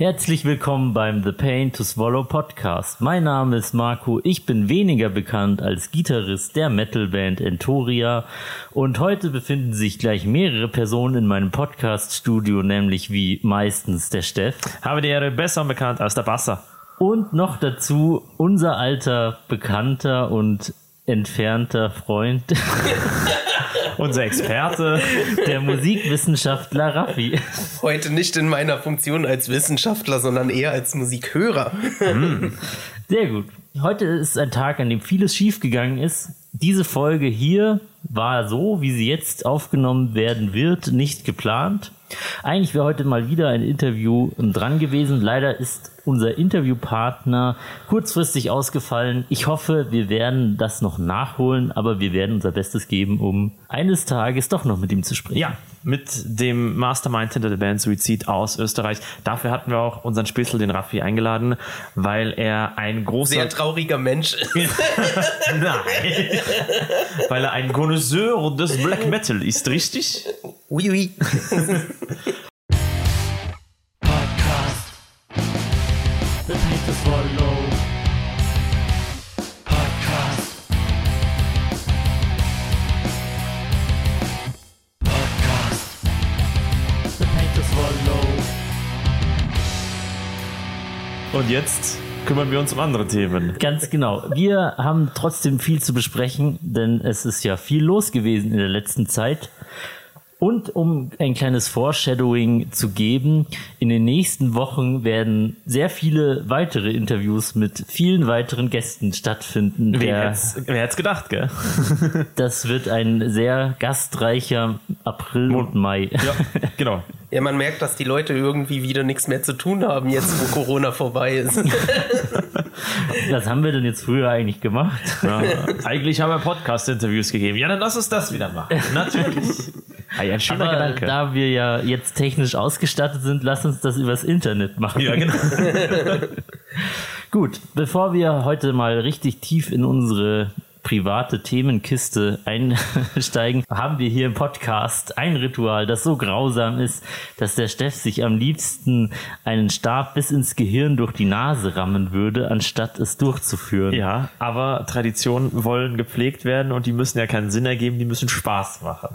Herzlich willkommen beim The Pain to Swallow Podcast. Mein Name ist Marco. Ich bin weniger bekannt als Gitarrist der Metalband Entoria. Und heute befinden sich gleich mehrere Personen in meinem Podcast-Studio, nämlich wie meistens der Steff. Habe die Ehre besser bekannt als der Basser. Und noch dazu unser alter Bekannter und entfernter Freund. Unser Experte. Der Musikwissenschaftler Raffi. Heute nicht in meiner Funktion als Wissenschaftler, sondern eher als Musikhörer. Sehr gut. Heute ist ein Tag, an dem vieles schiefgegangen ist. Diese Folge hier war so, wie sie jetzt aufgenommen werden wird, nicht geplant. Eigentlich wäre heute mal wieder ein Interview dran gewesen. Leider ist unser Interviewpartner kurzfristig ausgefallen. Ich hoffe, wir werden das noch nachholen, aber wir werden unser Bestes geben, um eines Tages doch noch mit ihm zu sprechen. Ja, mit dem Mastermind hinter der Band Suizid aus Österreich. Dafür hatten wir auch unseren Spitzel, den Raffi, eingeladen, weil er ein großer... Sehr trauriger Mensch ist. Nein. weil er ein Connoisseur des Black Metal ist, richtig? Oui, oui. Podcast. The Pain to Swallow. Podcast. Podcast. The Pain to Swallow. Und jetzt kümmern wir uns um andere Themen. Ganz genau. Wir haben trotzdem viel zu besprechen, denn es ist ja viel los gewesen in der letzten Zeit. Und um ein kleines Foreshadowing zu geben, in den nächsten Wochen werden sehr viele weitere Interviews mit vielen weiteren Gästen stattfinden. Wer wer hätt's gedacht, gell? das wird ein sehr gastreicher April und Mai. Ja, genau. Ja, man merkt, dass die Leute irgendwie wieder nichts mehr zu tun haben, jetzt wo Corona vorbei ist. Was haben wir denn jetzt früher eigentlich gemacht? Ja, eigentlich haben wir Podcast-Interviews gegeben. Ja, dann lass uns das wieder machen. Natürlich. Hey, ein schöner Aber Gedanke. da wir ja jetzt technisch ausgestattet sind, lass uns das übers Internet machen. ja, genau. Gut, bevor wir heute mal richtig tief in unsere private Themenkiste einsteigen, haben wir hier im Podcast ein Ritual, das so grausam ist, dass der Steff sich am liebsten einen Stab bis ins Gehirn durch die Nase rammen würde, anstatt es durchzuführen. Ja, aber Traditionen wollen gepflegt werden und die müssen ja keinen Sinn ergeben, die müssen Spaß machen.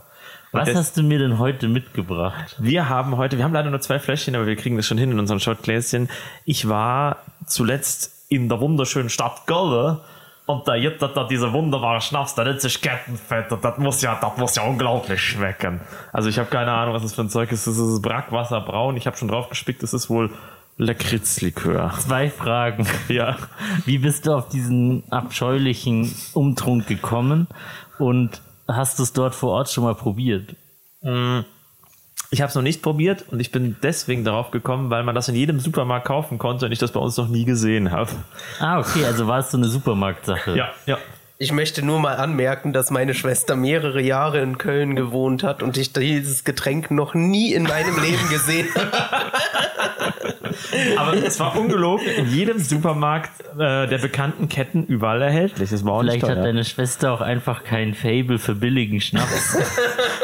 Und Was hast du mir denn heute mitgebracht? Wir haben heute, wir haben leider nur zwei Fläschchen, aber wir kriegen das schon hin in unserem Schottgläschen. Ich war zuletzt in der wunderschönen Stadt Gölle und da gibt es da diese wunderbare Schnaps, da nennt sich Kettenfett und das muss ja, das muss ja unglaublich schmecken. Also ich habe keine Ahnung, was das für ein Zeug ist. Das ist Brackwasser braun. Ich habe schon drauf gespickt, das ist wohl Lakritzlikör. Zwei Fragen. Ja. Wie bist du auf diesen abscheulichen Umtrunk gekommen und hast du es dort vor Ort schon mal probiert? Ich habe es noch nicht probiert und ich bin deswegen darauf gekommen, weil man das in jedem Supermarkt kaufen konnte und ich das bei uns noch nie gesehen habe. Ah, okay, also war es so eine Supermarktsache. Ja, ja. Ich möchte nur mal anmerken, dass meine Schwester mehrere Jahre in Köln gewohnt hat und ich dieses Getränk noch nie in meinem Leben gesehen habe. Aber es war ungelogen in jedem Supermarkt äh, der bekannten Ketten überall erhältlich. Das war auch Vielleicht hat deine Schwester auch einfach kein Fable für billigen Schnaps.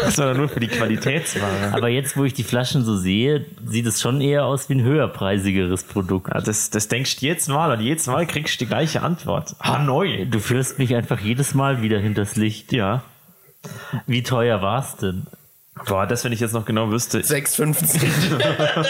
Das war nur für die Qualitätsware. Aber jetzt, wo ich die Flaschen so sehe, sieht es schon eher aus wie ein höherpreisigeres Produkt. Ja, das, das denkst du jedes Mal und jedes Mal kriegst du die gleiche Antwort. Hanoi. Du führst mich einfach jedes Mal wieder hinters Licht. Ja. Wie teuer war es denn? Boah, das, wenn ich jetzt noch genau wüsste, 6,50.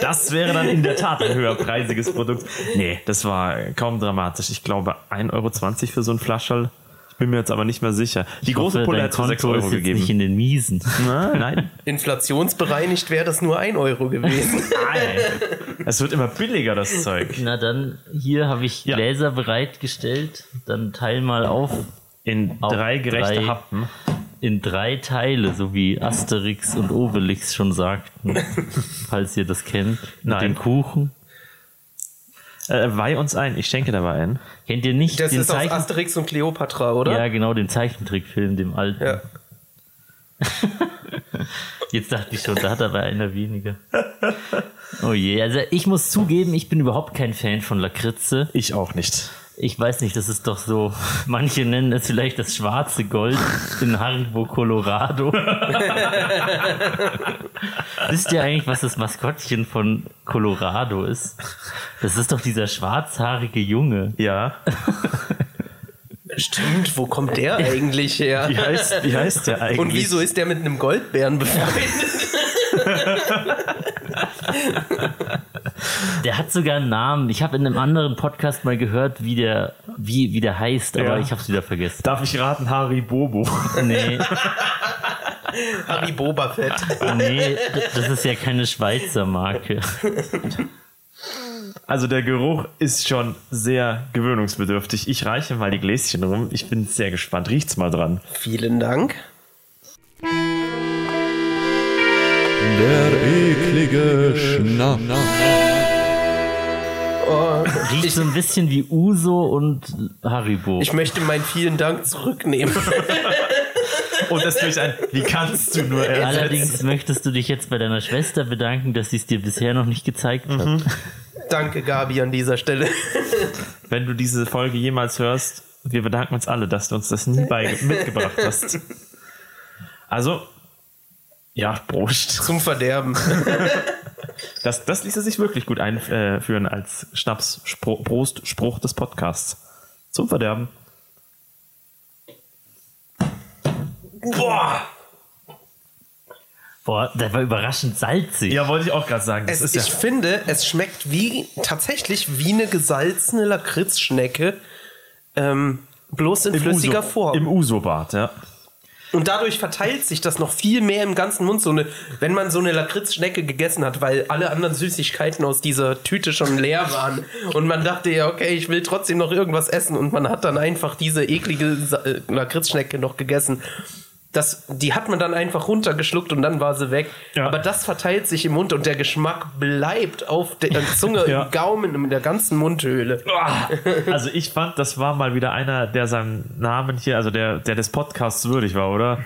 das wäre dann in der Tat ein höherpreisiges Produkt. Nee, das war kaum dramatisch. Ich glaube 1,20 Euro für so ein Flascherl. Ich bin mir jetzt aber nicht mehr sicher. Die Ich große hoffe, Pulle hat für 6 Konto Euro ist gegeben. nicht in den Miesen. Nein. Inflationsbereinigt wäre das nur 1 Euro gewesen. Nein. Es wird immer billiger, das Zeug. Na dann, hier habe ich Ja. Gläser bereitgestellt. Dann teil mal auf In Auf drei gerechte drei. Happen. In drei Teile, so wie Asterix und Obelix schon sagten. falls ihr das kennt. Mit Nein. dem Kuchen. Äh, weih uns ein. Ich schenke dabei ein. Kennt ihr nicht Das den ist aus Zeichen Asterix und Cleopatra, oder? Ja, genau, den Zeichentrickfilm, dem alten. Ja. Jetzt dachte ich schon, da hat aber einer weniger. Oh je, also ich muss zugeben, ich bin überhaupt kein Fan von Lakritze. Ich auch nicht. Ich weiß nicht, das ist doch so, manche nennen es vielleicht das schwarze Gold in Haribo, Colorado. Wisst ihr eigentlich, was das Maskottchen von Colorado ist? Das ist doch dieser schwarzhaarige Junge. Ja. Stimmt, wo kommt der eigentlich her? Wie heißt, wie heißt der eigentlich? Und wieso ist der mit einem Goldbären befreundet? Der hat sogar einen Namen. Ich habe in einem anderen Podcast mal gehört, wie der, wie, wie der heißt, aber Ja. ich habe es wieder vergessen. Darf ich raten, Harry Bobo? Nee, Harry Boba Fett. nee, das ist ja keine Schweizer Marke. Also der Geruch ist schon sehr gewöhnungsbedürftig. Ich reiche mal die Gläschen rum. Ich bin sehr gespannt. Riecht's mal dran. Vielen Dank. Der eklige Schnaps. Oh, Riecht so ein bisschen wie Uso und Haribo. ich möchte meinen vielen Dank zurücknehmen. Und das durch ein, wie kannst du nur ersetzen? Allerdings möchtest du dich jetzt bei deiner Schwester bedanken, dass sie es dir bisher noch nicht gezeigt hat. Danke, Gabi, an dieser Stelle. Wenn du diese Folge jemals hörst, wir bedanken uns alle, dass du uns das nie bei, mitgebracht hast. Also, ja, Prost. Zum Verderben. Das, das ließe sich wirklich gut einführen als Schnaps Prost Spruch des Podcasts. Zum Verderben. Boah! Boah, der war überraschend salzig. Ja, wollte ich auch gerade sagen. Das Es, ist ich ja, finde, es schmeckt wie tatsächlich wie eine gesalzene Lakritzschnecke. Ähm, bloß in flüssiger Uso, Form. Im Uso-Bad, ja. Und dadurch verteilt sich das noch viel mehr im ganzen Mund. So eine, wenn man so eine Lakritzschnecke gegessen hat, weil alle anderen Süßigkeiten aus dieser Tüte schon leer waren. Und man dachte ja, okay, ich will trotzdem noch irgendwas essen. Und man hat dann einfach diese eklige äh, Lakritzschnecke noch gegessen. Das, die hat man dann einfach runtergeschluckt und dann war sie weg. Ja. Aber das verteilt sich im Mund und der Geschmack bleibt auf der Zunge, Ja. im Gaumen, in der ganzen Mundhöhle. Also ich fand, das war mal wieder einer, der seinem Namen hier, also der, der des Podcasts würdig war, oder?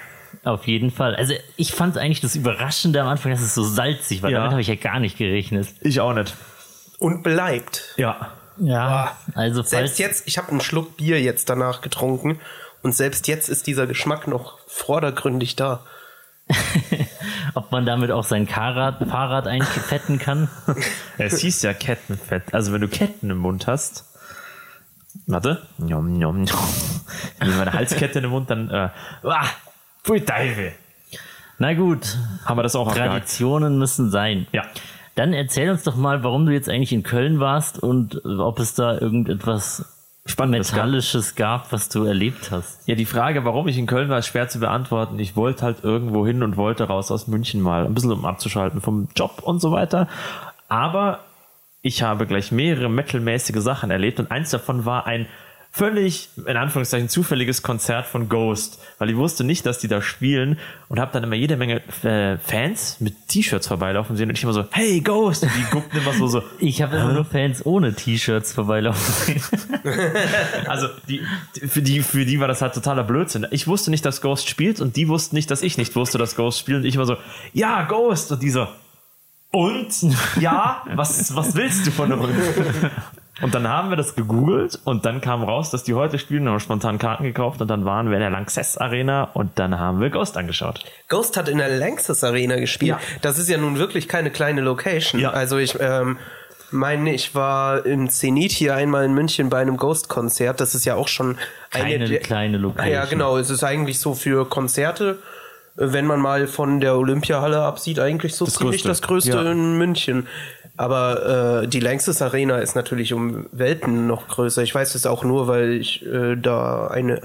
Auf jeden Fall. Also ich fand eigentlich das Überraschende am Anfang, dass es so salzig war. Ja. Damit habe ich ja gar nicht gerechnet. Ich auch nicht. Und bleibt. Ja. Ja. Also falls, Selbst jetzt, ich habe einen Schluck Bier jetzt danach getrunken und selbst jetzt ist dieser Geschmack noch vordergründig da. ob man damit auch sein Fahrrad, Fahrrad einfetten kann. Es hieß ja Kettenfett. Also wenn du Ketten im Mund hast. Warte. Njom, njom, njom. Wenn ich meine Halskette im Mund, dann. Äh, ah, pfui Teufel. Na gut, Haben wir das auch abgehakt? Traditionen müssen sein. Ja. Dann erzähl uns doch mal, warum du jetzt eigentlich in Köln warst und ob es da irgendetwas Spannendes gab. Metallisches gab, was du erlebt hast. Ja, die Frage, warum ich in Köln war, ist schwer zu beantworten. Ich wollte halt irgendwo hin und wollte raus aus München mal. Ein bisschen um abzuschalten vom Job und so weiter. Aber ich habe gleich mehrere metalmäßige Sachen erlebt und eins davon war ein völlig, in Anführungszeichen, zufälliges Konzert von Ghost. Weil ich wusste nicht, dass die da spielen und habe dann immer jede Menge äh, Fans mit T-Shirts vorbeilaufen sehen und ich immer so, hey Ghost! Und die guckten immer so, so, Ich habe immer nur Fans ohne T-Shirts vorbeilaufen sehen. Also die, die- für die für die war das halt totaler Blödsinn. Ich wusste nicht, dass Ghost spielt und die wussten nicht, dass ich nicht wusste, dass Ghost spielt und ich war so, ja Ghost und die so und ja, was was willst du von uns? Und dann haben wir das gegoogelt und dann kam raus, dass die heute spielen, haben spontan Karten gekauft und dann waren wir in der Lanxess Arena und dann haben wir Ghost angeschaut. Ghost hat in der Lanxess Arena gespielt. Ja. Das ist ja nun wirklich keine kleine Location. Ja. Also ich ähm, meine, ich war im Zenit hier einmal in München bei einem Ghost-Konzert. Das ist ja auch schon eine Keine kleine Location. Ja, genau. Es ist eigentlich so für Konzerte, wenn man mal von der Olympiahalle absieht, eigentlich so Das ziemlich Größte. das Größte Ja. in München. Aber äh, die Lanxess Arena ist natürlich um Welten noch größer. Ich weiß es auch nur, weil ich äh, da eine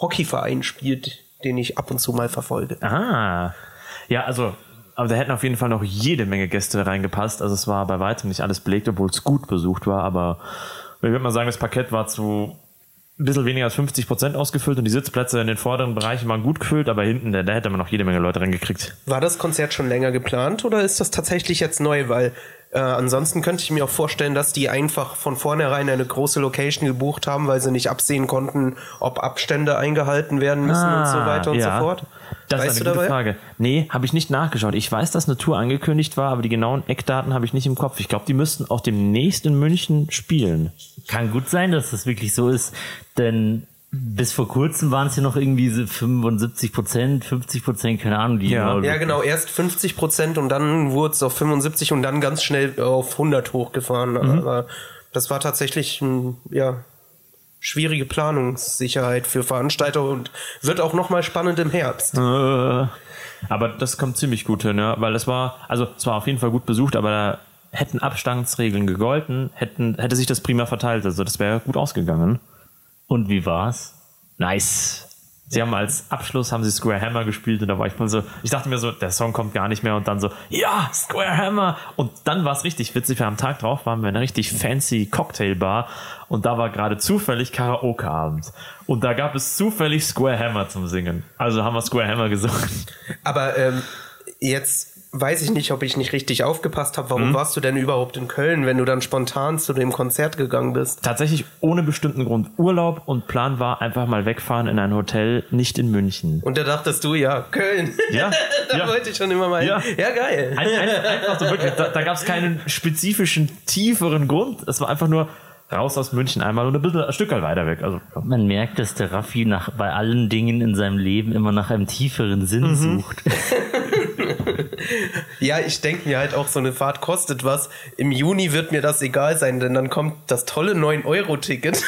Hockeyverein spielt, den ich ab und zu mal verfolge. Ah. Ja, also, aber da hätten auf jeden Fall noch jede Menge Gäste reingepasst. Also es war bei weitem nicht alles belegt, obwohl es gut besucht war, aber ich würde mal sagen, das Parkett war zu ein bisschen weniger als 50 Prozent ausgefüllt und die Sitzplätze in den vorderen Bereichen waren gut gefüllt, aber hinten, da, da hätte man noch jede Menge Leute reingekriegt. War das Konzert schon länger geplant oder ist das tatsächlich jetzt neu? Weil äh, ansonsten könnte ich mir auch vorstellen, dass die einfach von vornherein eine große Location gebucht haben, weil sie nicht absehen konnten, ob Abstände eingehalten werden müssen und so weiter und Ah, ja. so fort. Das weißt ist du eine gute dabei? Frage. Nee, habe ich nicht nachgeschaut. Ich weiß, dass eine Tour angekündigt war, aber die genauen Eckdaten habe ich nicht im Kopf. Ich glaube, die müssten auch demnächst in München spielen. Kann gut sein, dass das wirklich so ist, denn bis vor kurzem waren es ja noch irgendwie so 75 Prozent, 50 Prozent, keine Ahnung. Die Ja. Ja, genau, erst 50 Prozent und dann wurde es auf 75 und dann ganz schnell auf 100 hochgefahren. Aber das war tatsächlich ja, schwierige Planungssicherheit für Veranstalter und wird auch nochmal spannend im Herbst. Äh, aber das kommt ziemlich gut hin, ja, weil es war, also es war auf jeden Fall gut besucht, aber da hätten Abstandsregeln gegolten, hätten, hätte sich das prima verteilt, also das wäre gut ausgegangen. Und wie war's? Nice. Sie haben als Abschluss haben sie Square Hammer gespielt und da war ich mal so, ich dachte mir so, der Song kommt gar nicht mehr und dann so, ja, Square Hammer. Und dann war es richtig witzig, weil am Tag drauf waren wir in einer richtig fancy Cocktailbar und da war gerade zufällig Karaoke-Abend. Und da gab es zufällig Square Hammer zum Singen. Also haben wir Square Hammer gesungen. Aber ähm, jetzt weiß ich nicht, ob ich nicht richtig aufgepasst habe. Warum warst du denn überhaupt in Köln, wenn du dann spontan zu dem Konzert gegangen bist? Tatsächlich ohne bestimmten Grund Urlaub und Plan war einfach mal wegfahren in ein Hotel, nicht in München. Und da dachtest du, ja, Köln. Ja, da ja. wollte ich schon immer mal hin. Ja. Ja, geil. Ein, ein, einfach so wirklich, da, da gab es keinen spezifischen, tieferen Grund. Es war einfach nur raus aus München einmal und ein bisschen ein Stück weiter weg. Also, Man merkt, dass der Raffi nach, bei allen Dingen in seinem Leben immer nach einem tieferen Sinn Mhm. sucht. Ja, ich denke mir halt auch, so eine Fahrt kostet was. Im Juni wird mir das egal sein, denn dann kommt das tolle 9-Euro-Ticket.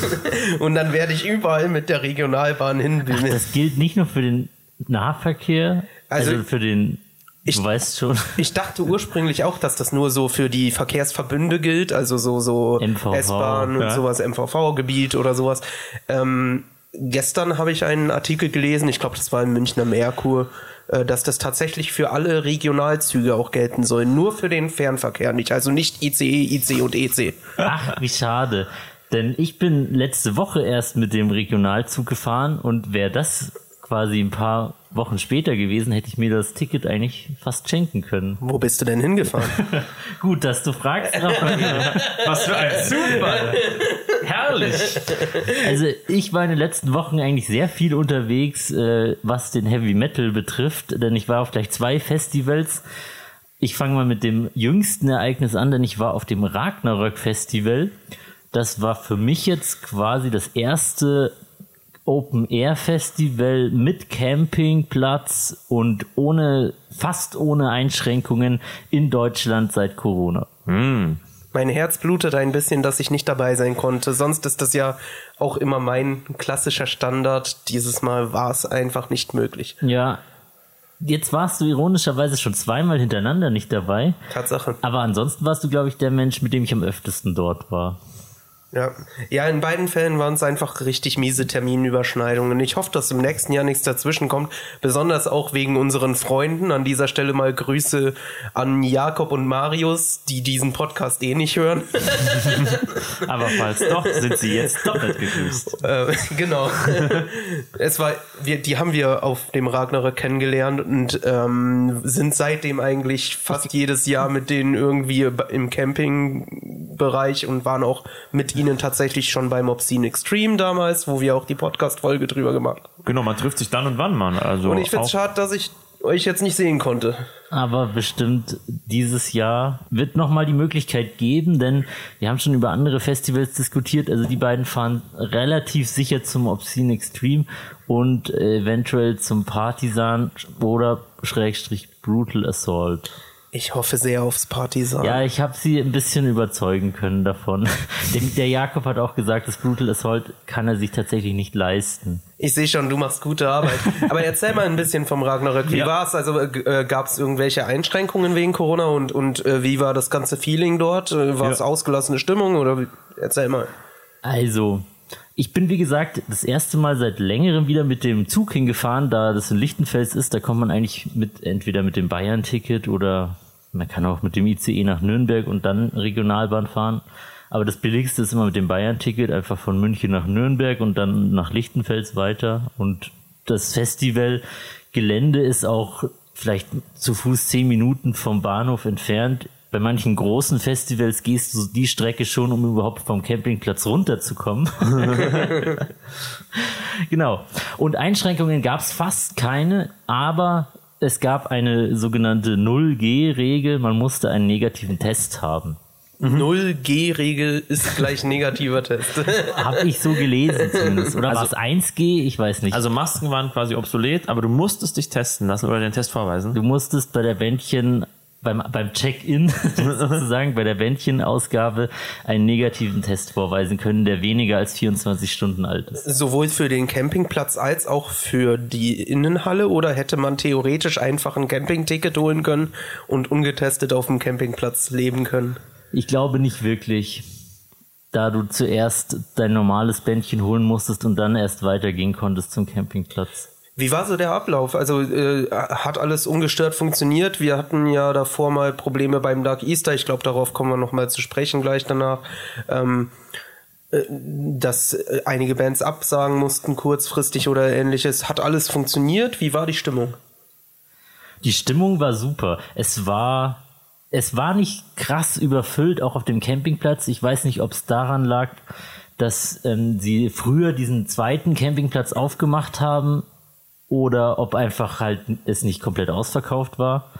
und dann werde ich überall mit der Regionalbahn hinbimmeln. Das gilt nicht nur für den Nahverkehr, also, Also- für den, Ich- du weißt schon, Ich dachte ursprünglich auch, dass das nur so für die Verkehrsverbünde gilt, also so, so S-Bahn und ja. sowas, MVV-Gebiet oder sowas. Ähm, gestern habe ich einen Artikel gelesen, ich glaube, das war im Münchner Merkur, äh, dass das tatsächlich für alle Regionalzüge auch gelten soll, nur für den Fernverkehr nicht, also nicht ICE, IC und EC. ach, wie schade. Denn ich bin letzte Woche erst mit dem Regionalzug gefahren und wäre das quasi ein paar Wochen später gewesen, hätte ich mir das Ticket eigentlich fast schenken können. Wo bist du denn hingefahren? Gut, dass du fragst, was für ein Zufall! Herrlich! Also ich war in den letzten Wochen eigentlich sehr viel unterwegs, äh, was den Heavy Metal betrifft, denn ich war auf gleich zwei Festivals. Ich fange mal mit dem jüngsten Ereignis an, denn ich war auf dem Ragnarök Festival. Das war für mich jetzt quasi das erste Open Air Festival mit Campingplatz und ohne, fast ohne Einschränkungen in Deutschland seit Corona. Mein Herz blutet ein bisschen, dass ich nicht dabei sein konnte. Sonst ist das ja auch immer mein klassischer Standard. Dieses Mal war es einfach nicht möglich. Ja, jetzt warst du ironischerweise schon zweimal hintereinander nicht dabei. Tatsache. Aber ansonsten warst du, glaube ich, der Mensch, mit dem ich am öftesten dort war. Ja. ja, in beiden Fällen waren es einfach richtig miese Terminüberschneidungen. Ich hoffe, dass im nächsten Jahr nichts dazwischen kommt. Besonders auch wegen unseren Freunden. An dieser Stelle mal Grüße an Jakob und Marius, die diesen Podcast eh nicht hören. Aber falls doch, sind sie jetzt doppelt gegrüßt. Äh, genau. es war, wir, die haben wir auf dem Ragnarök kennengelernt und ähm, sind seitdem eigentlich fast jedes Jahr mit denen irgendwie im Campingbereich und waren auch mit ihnen tatsächlich schon beim Obscene Extreme damals, wo wir auch die Podcast-Folge drüber gemacht haben. Genau, man trifft sich dann und wann, Mann. Also Und ich finde es schade, dass ich euch jetzt nicht sehen konnte. Aber bestimmt dieses Jahr wird nochmal die Möglichkeit geben, denn wir haben schon über andere Festivals diskutiert. Also die beiden fahren relativ sicher zum Obscene Extreme und eventuell zum Partisan oder Schrägstrich Brutal Assault. Ich hoffe sehr aufs Partisan. Ja, ich habe sie ein bisschen überzeugen können davon. Der, der Jakob hat auch gesagt, das Brutal Assault kann er sich tatsächlich nicht leisten. Ich sehe schon, du machst gute Arbeit. Aber erzähl mal ein bisschen vom Ragnarök. Wie Ja. war's? Also äh, gab es irgendwelche Einschränkungen wegen Corona und, und äh, wie war das ganze Feeling dort? Äh, war es Ja. ausgelassene Stimmung oder wie? Erzähl mal. Also, ich bin wie gesagt das erste Mal seit längerem wieder mit dem Zug hingefahren, da das in Lichtenfels ist. Da kommt man eigentlich mit entweder mit dem Bayern-Ticket oder man kann auch mit dem ICE nach Nürnberg und dann Regionalbahn fahren. Aber das billigste ist immer mit dem Bayern-Ticket, einfach von München nach Nürnberg und dann nach Lichtenfels weiter. Und das Festivalgelände ist auch vielleicht zu Fuß zehn Minuten vom Bahnhof entfernt. Bei manchen großen Festivals gehst du die Strecke schon, um überhaupt vom Campingplatz runterzukommen. genau. Und Einschränkungen gab es fast keine, aber es gab eine sogenannte 0G-Regel. Man musste einen negativen Test haben. 0G-Regel ist gleich negativer Test. Habe ich so gelesen zumindest. Oder war es 1G? Ich weiß nicht. Also Masken waren quasi obsolet, aber du musstest dich testen lassen oder den Test vorweisen. du musstest bei der Bändchen, beim, beim Check-in sozusagen, bei der Bändchenausgabe einen negativen Test vorweisen können, der weniger als 24 Stunden alt ist. Sowohl für den Campingplatz als auch für die Innenhalle oder hätte man theoretisch einfach ein Campingticket holen können und ungetestet auf dem Campingplatz leben können? Ich glaube nicht wirklich, da du zuerst dein normales Bändchen holen musstest und dann erst weitergehen konntest zum Campingplatz. Wie war so der Ablauf? Also äh, hat alles ungestört funktioniert? Wir hatten ja davor mal Probleme beim Dark Easter. Ich glaube, darauf kommen wir noch mal zu sprechen gleich danach. Ähm, äh, dass äh, einige Bands absagen mussten kurzfristig oder ähnliches. Hat alles funktioniert? Wie war die Stimmung? Die Stimmung war super. Es war, es war nicht krass überfüllt, auch auf dem Campingplatz. Ich weiß nicht, ob es daran lag, dass ähm, sie früher diesen zweiten Campingplatz aufgemacht haben oder ob einfach halt es nicht komplett ausverkauft war.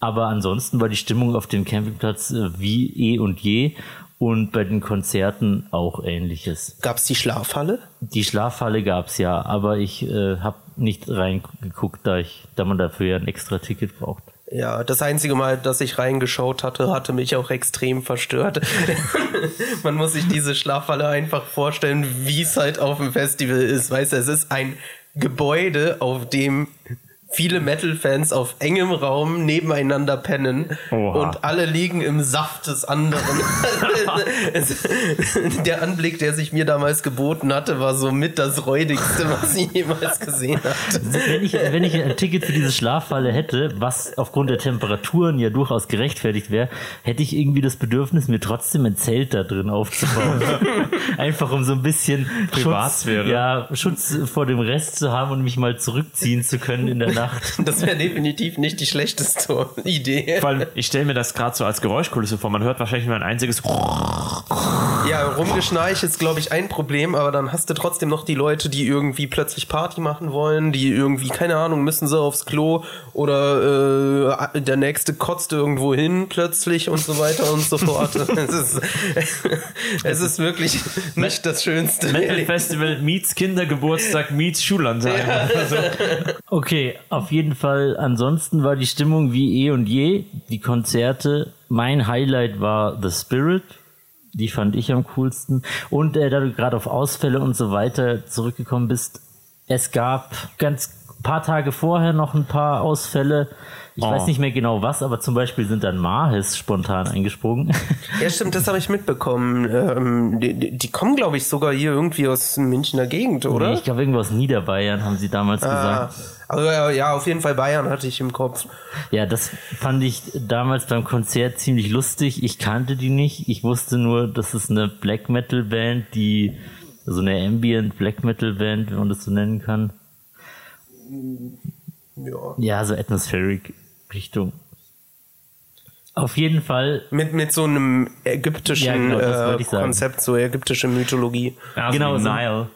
Aber ansonsten war die Stimmung auf dem Campingplatz äh, wie eh und je und bei den Konzerten auch ähnliches. Gab es die Schlafhalle? Die Schlafhalle gab's ja, aber ich äh, habe nicht reingeguckt, da ich, da man dafür ja ein extra Ticket braucht. Ja, das einzige Mal, dass ich reingeschaut hatte, hatte mich auch extrem verstört. Man muss sich diese Schlafhalle einfach vorstellen, wie es halt auf dem Festival ist. Weißt du, es ist ein Gebäude, auf dem viele Metal-Fans auf engem Raum nebeneinander pennen Oha. und alle liegen im Saft des anderen. der Anblick, der sich mir damals geboten hatte, war so mit das räudigste, was ich jemals gesehen hatte. Wenn ich, wenn ich ein Ticket für diese Schlafhalle hätte, was aufgrund der Temperaturen ja durchaus gerechtfertigt wäre, hätte ich irgendwie das Bedürfnis, mir trotzdem ein Zelt da drin aufzubauen. Einfach um so ein bisschen Privatsphäre. Schutz, ja, Schutz vor dem Rest zu haben und mich mal zurückziehen zu können in der Nacht. Das wäre definitiv nicht die schlechteste Idee. Vor allem, ich stelle mir das gerade so als Geräuschkulisse vor. Man hört wahrscheinlich nur ein einziges. Ja, rumgeschnarcht ist, glaube ich, ein Problem, aber dann hast du trotzdem noch die Leute, die irgendwie plötzlich Party machen wollen, die irgendwie, keine Ahnung, müssen sie aufs Klo oder äh, der nächste kotzt irgendwo hin plötzlich und so weiter und so fort. es, ist, es ist wirklich nicht das Schönste. Metal Festival meets Kindergeburtstag meets Schullandtag. Also, Okay, auf jeden Fall. Ansonsten war die Stimmung wie eh und je. Die Konzerte. Mein Highlight war The Spirit. Die fand ich am coolsten. Und äh, da du gerade auf Ausfälle und so weiter zurückgekommen bist, es gab ganz paar Tage vorher noch ein paar Ausfälle. Ich Oh. weiß nicht mehr genau was, aber zum Beispiel sind dann Mahis spontan eingesprungen. Ja, stimmt, das habe ich mitbekommen. Ähm, die, die kommen, glaube ich, sogar hier irgendwie aus Münchner Gegend, oder? ich glaube, irgendwo aus Niederbayern haben sie damals Ah, gesagt. Aber ja, auf jeden Fall Bayern hatte ich im Kopf. Ja, das fand ich damals beim Konzert ziemlich lustig. Ich kannte die nicht. Ich wusste nur, das ist eine Black Metal Band, die so eine Ambient Black Metal Band, wenn man das so nennen kann. Ja. Ja, so Atmospheric Richtung. Auf jeden Fall, Mit, mit so einem ägyptischen Ja, genau, äh. Konzept, so ägyptische Mythologie. ja, Genau so. Nile.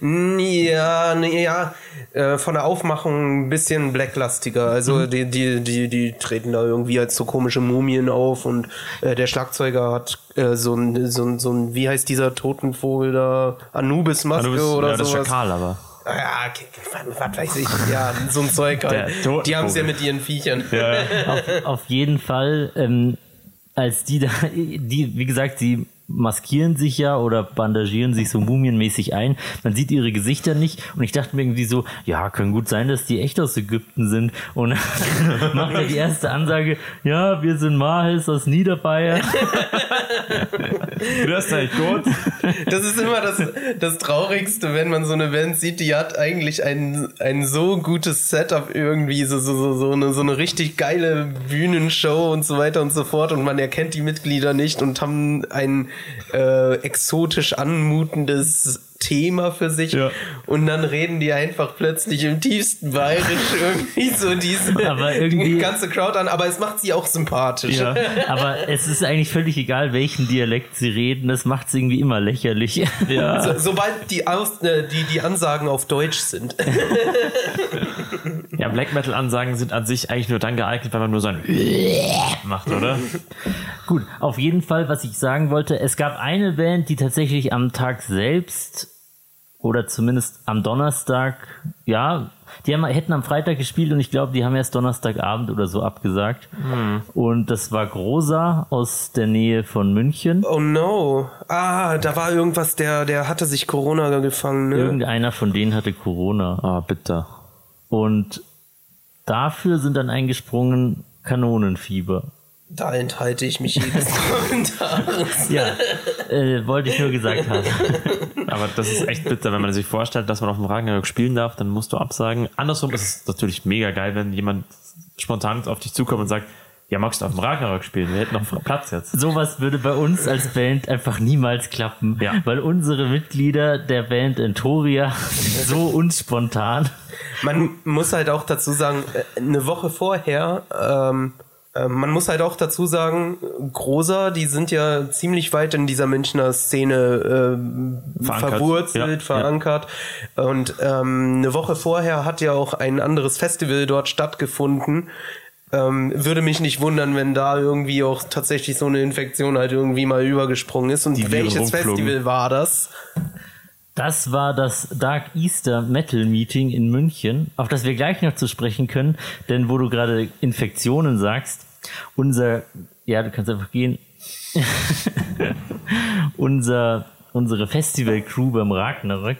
Ja, nee, ja, äh, von der Aufmachung ein bisschen blacklastiger. Also Mhm. die, die, die, die treten da irgendwie als so komische Mumien auf und äh, der Schlagzeuger hat äh, so ein, so ein, so ein, wie heißt dieser Totenvogel da? Anubis-Maske Du bist, oder ja, das ist sowas. Schakal, aber. Ja, okay, was weiß ich. Ja, so ein Zeug halt. Die haben es ja mit ihren Viechern. auf, auf jeden Fall, ähm, als die da, die, wie gesagt, sie maskieren sich ja oder bandagieren sich so mumienmäßig ein. Man sieht ihre Gesichter nicht und ich dachte mir irgendwie so, ja, kann gut sein, dass die echt aus Ägypten sind. Und dann macht er die erste Ansage, ja, wir sind Mahis aus Niederbayern. Du hast eigentlich gut. Das ist immer das, das Traurigste, wenn man so eine Band sieht, die hat eigentlich ein, ein so gutes Setup irgendwie, so, so, so, so, eine, so eine richtig geile Bühnenshow und so weiter und so fort und man erkennt die Mitglieder nicht und haben ein äh, exotisch anmutendes Thema für sich Ja. und dann reden die einfach plötzlich im tiefsten Bayerisch irgendwie so diese irgendwie- ganze Crowd an, aber es macht sie auch sympathisch. Ja. Aber es ist eigentlich völlig egal, welchen Dialekt sie reden. Das macht es irgendwie immer lächerlich. Ja. So, sobald die, Aus, äh, die, die Ansagen auf Deutsch sind. ja, Black Metal Ansagen sind an sich eigentlich nur dann geeignet, wenn man nur so ein macht, oder? Gut, auf jeden Fall, was ich sagen wollte, es gab eine Band, die tatsächlich am Tag selbst oder zumindest am Donnerstag, ja, die haben, hätten am Freitag gespielt und ich glaube, die haben erst Donnerstagabend oder so abgesagt. Und das war Grosa aus der Nähe von München. Oh no. Ah, da war irgendwas, der, der hatte sich Corona gefangen, ne? Irgendeiner von denen hatte Corona. Ah, bitte. Und dafür sind dann eingesprungen Kanonenfieber. Da enthalte ich mich jedes Kommentars. Ja, äh, wollte ich nur gesagt haben. Aber das ist echt bitter, wenn man sich vorstellt, dass man auf dem Ragnarök spielen darf, dann musst du absagen. Andersrum ist es natürlich mega geil, wenn jemand spontan auf dich zukommt und sagt, ja, magst du auf dem Ragnarök spielen? Wir hätten noch Platz jetzt. Sowas würde bei uns als Band einfach niemals klappen, Ja. weil unsere Mitglieder der Band Entoria so unspontan. Man muss halt auch dazu sagen, äh, eine Woche vorher, ähm, äh, man muss halt auch dazu sagen, Großer, die sind ja ziemlich weit in dieser Münchner Szene ähm, Verankert. verwurzelt, Ja, verankert. Und ähm, eine Woche vorher hat ja auch ein anderes Festival dort stattgefunden. Ähm, würde mich nicht wundern, wenn da irgendwie auch tatsächlich so eine Infektion halt irgendwie mal übergesprungen ist. Und Die welches. Festival war das? Das war das Dark Easter Metal Meeting in München, auf das wir gleich noch zu sprechen können, denn wo du gerade Infektionen sagst, unser, ja, du kannst einfach gehen, unser, unsere Festival-Crew beim Ragnarök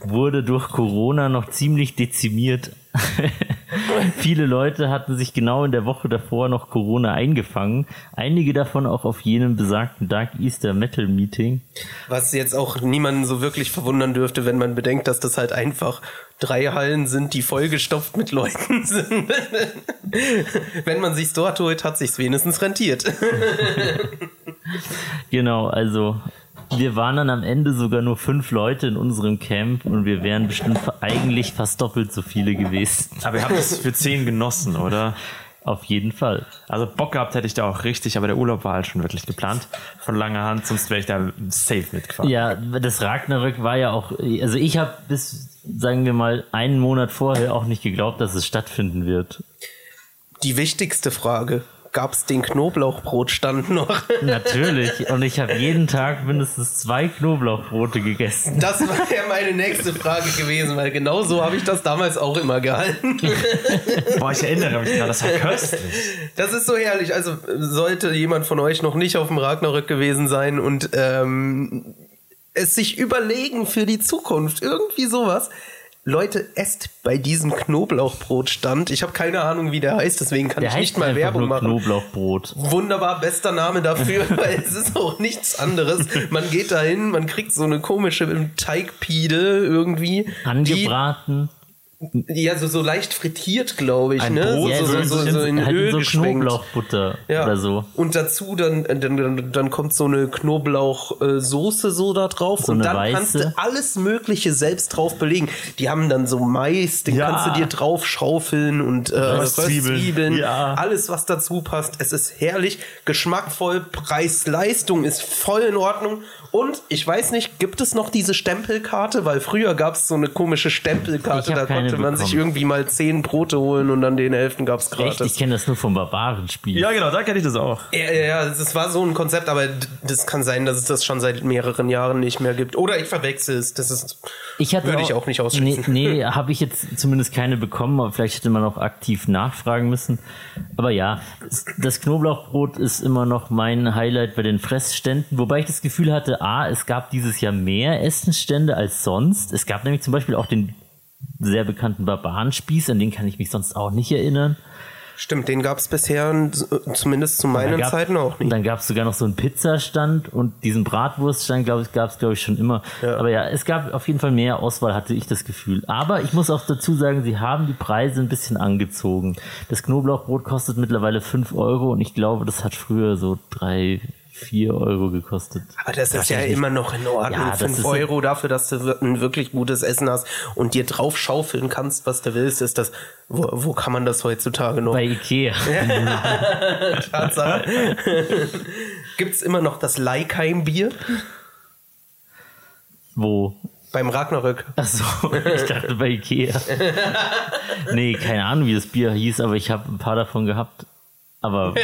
wurde durch Corona noch ziemlich dezimiert. Viele Leute hatten sich genau in der Woche davor noch Corona eingefangen. Einige davon auch auf jenem besagten Dark Easter Metal Meeting. Was jetzt auch niemanden so wirklich verwundern dürfte, wenn man bedenkt, dass das halt einfach drei Hallen sind, die vollgestopft mit Leuten sind. wenn man sich's dort holt, hat sich's wenigstens rentiert. Genau, also wir waren dann am Ende sogar nur fünf Leute in unserem Camp und wir wären bestimmt eigentlich fast doppelt so viele gewesen. Aber ihr habt es für zehn genossen, oder? Auf jeden Fall. Also Bock gehabt hätte ich da auch richtig, aber der Urlaub war halt schon wirklich geplant. Von langer Hand, sonst wäre ich da safe mitgefahren. Ja, das Ragnarök war ja auch, also ich habe bis, sagen wir mal, einen Monat vorher auch nicht geglaubt, dass es stattfinden wird. Die wichtigste Frage. Gab's den Knoblauchbrotstand noch? Natürlich. Und ich habe jeden Tag mindestens zwei Knoblauchbrote gegessen. Das war ja meine nächste Frage gewesen, weil genau so habe ich das damals auch immer gehalten. Boah, ich erinnere mich gerade, das war köstlich. Das ist so herrlich. Also sollte jemand von euch noch nicht auf dem Ragnarök gewesen sein und ähm, es sich überlegen für die Zukunft, irgendwie sowas. Leute, esst bei diesem Knoblauchbrotstand. Ich habe keine Ahnung, wie der heißt, deswegen kann Der ich nicht mal Werbung machen. Knoblauchbrot. Wunderbar, bester Name dafür, weil es ist auch nichts anderes. Man geht dahin, man kriegt so eine komische Teigpide irgendwie. Angebraten. Ja, so, so leicht frittiert, glaube ich, Ein ne? Brot, so, so, so, so in halt Öl so geschwenkt. Knoblauchbutter Ja. oder so. Und dazu dann, dann, dann, dann kommt so eine Knoblauchsoße so da drauf So und dann kannst weiße. du alles Mögliche selbst drauf belegen. Die haben dann so Mais, den Ja. kannst du dir drauf schaufeln und äh, Röstzwiebeln. Röstzwiebeln, Ja. alles was dazu passt. Es ist herrlich, geschmackvoll, Preis-Leistung ist voll in Ordnung. Und ich weiß nicht, gibt es noch diese Stempelkarte? Weil früher gab es so eine komische Stempelkarte, da konnte man sich irgendwie mal zehn Brote holen und dann den elften gab es Echt? Ich gratis. kenne das nur vom Barbarenspiel. Ja, genau, da kenne ich das auch. Ja, ja, ja, das war so ein Konzept, aber das kann sein, dass es das schon seit mehreren Jahren nicht mehr gibt. Oder ich verwechsel es. Das ist, Ich hatte würde ich auch nicht ausschließen. Nee, nee habe ich jetzt zumindest keine bekommen, aber vielleicht hätte man auch aktiv nachfragen müssen. Aber ja, das Knoblauchbrot ist immer noch mein Highlight bei den Fressständen, wobei ich das Gefühl hatte, a, es gab dieses Jahr mehr Essensstände als sonst. Es gab nämlich zum Beispiel auch den sehr bekannten Barbarenspieß, an den kann ich mich sonst auch nicht erinnern. Stimmt, den gab es bisher zumindest zu meinen gab- Zeiten auch nicht. Dann gab es sogar noch so einen Pizzastand und diesen Bratwurststand, glaube ich, gab es, glaube ich, schon immer. Aber ja, es gab auf jeden Fall mehr Auswahl, hatte ich das Gefühl. Aber ich muss auch dazu sagen, sie haben die Preise ein bisschen angezogen. Das Knoblauchbrot kostet mittlerweile 5 Euro und ich glaube, das hat früher so 3, 4 Euro gekostet. Aber das ist ja immer noch in Ordnung. Ja, das 5 ist- Euro dafür, dass du ein wirklich gutes Essen hast und dir drauf schaufeln kannst, was du willst, ist das, wo, wo kann man das heutzutage noch? Bei Ikea. Tatsache. Gibt's immer noch das Leikheim-Bier Wo? beim Ragnarök? Ach so, ich dachte bei Ikea. nee, keine Ahnung, wie das Bier hieß, aber ich habe ein paar davon gehabt. Aber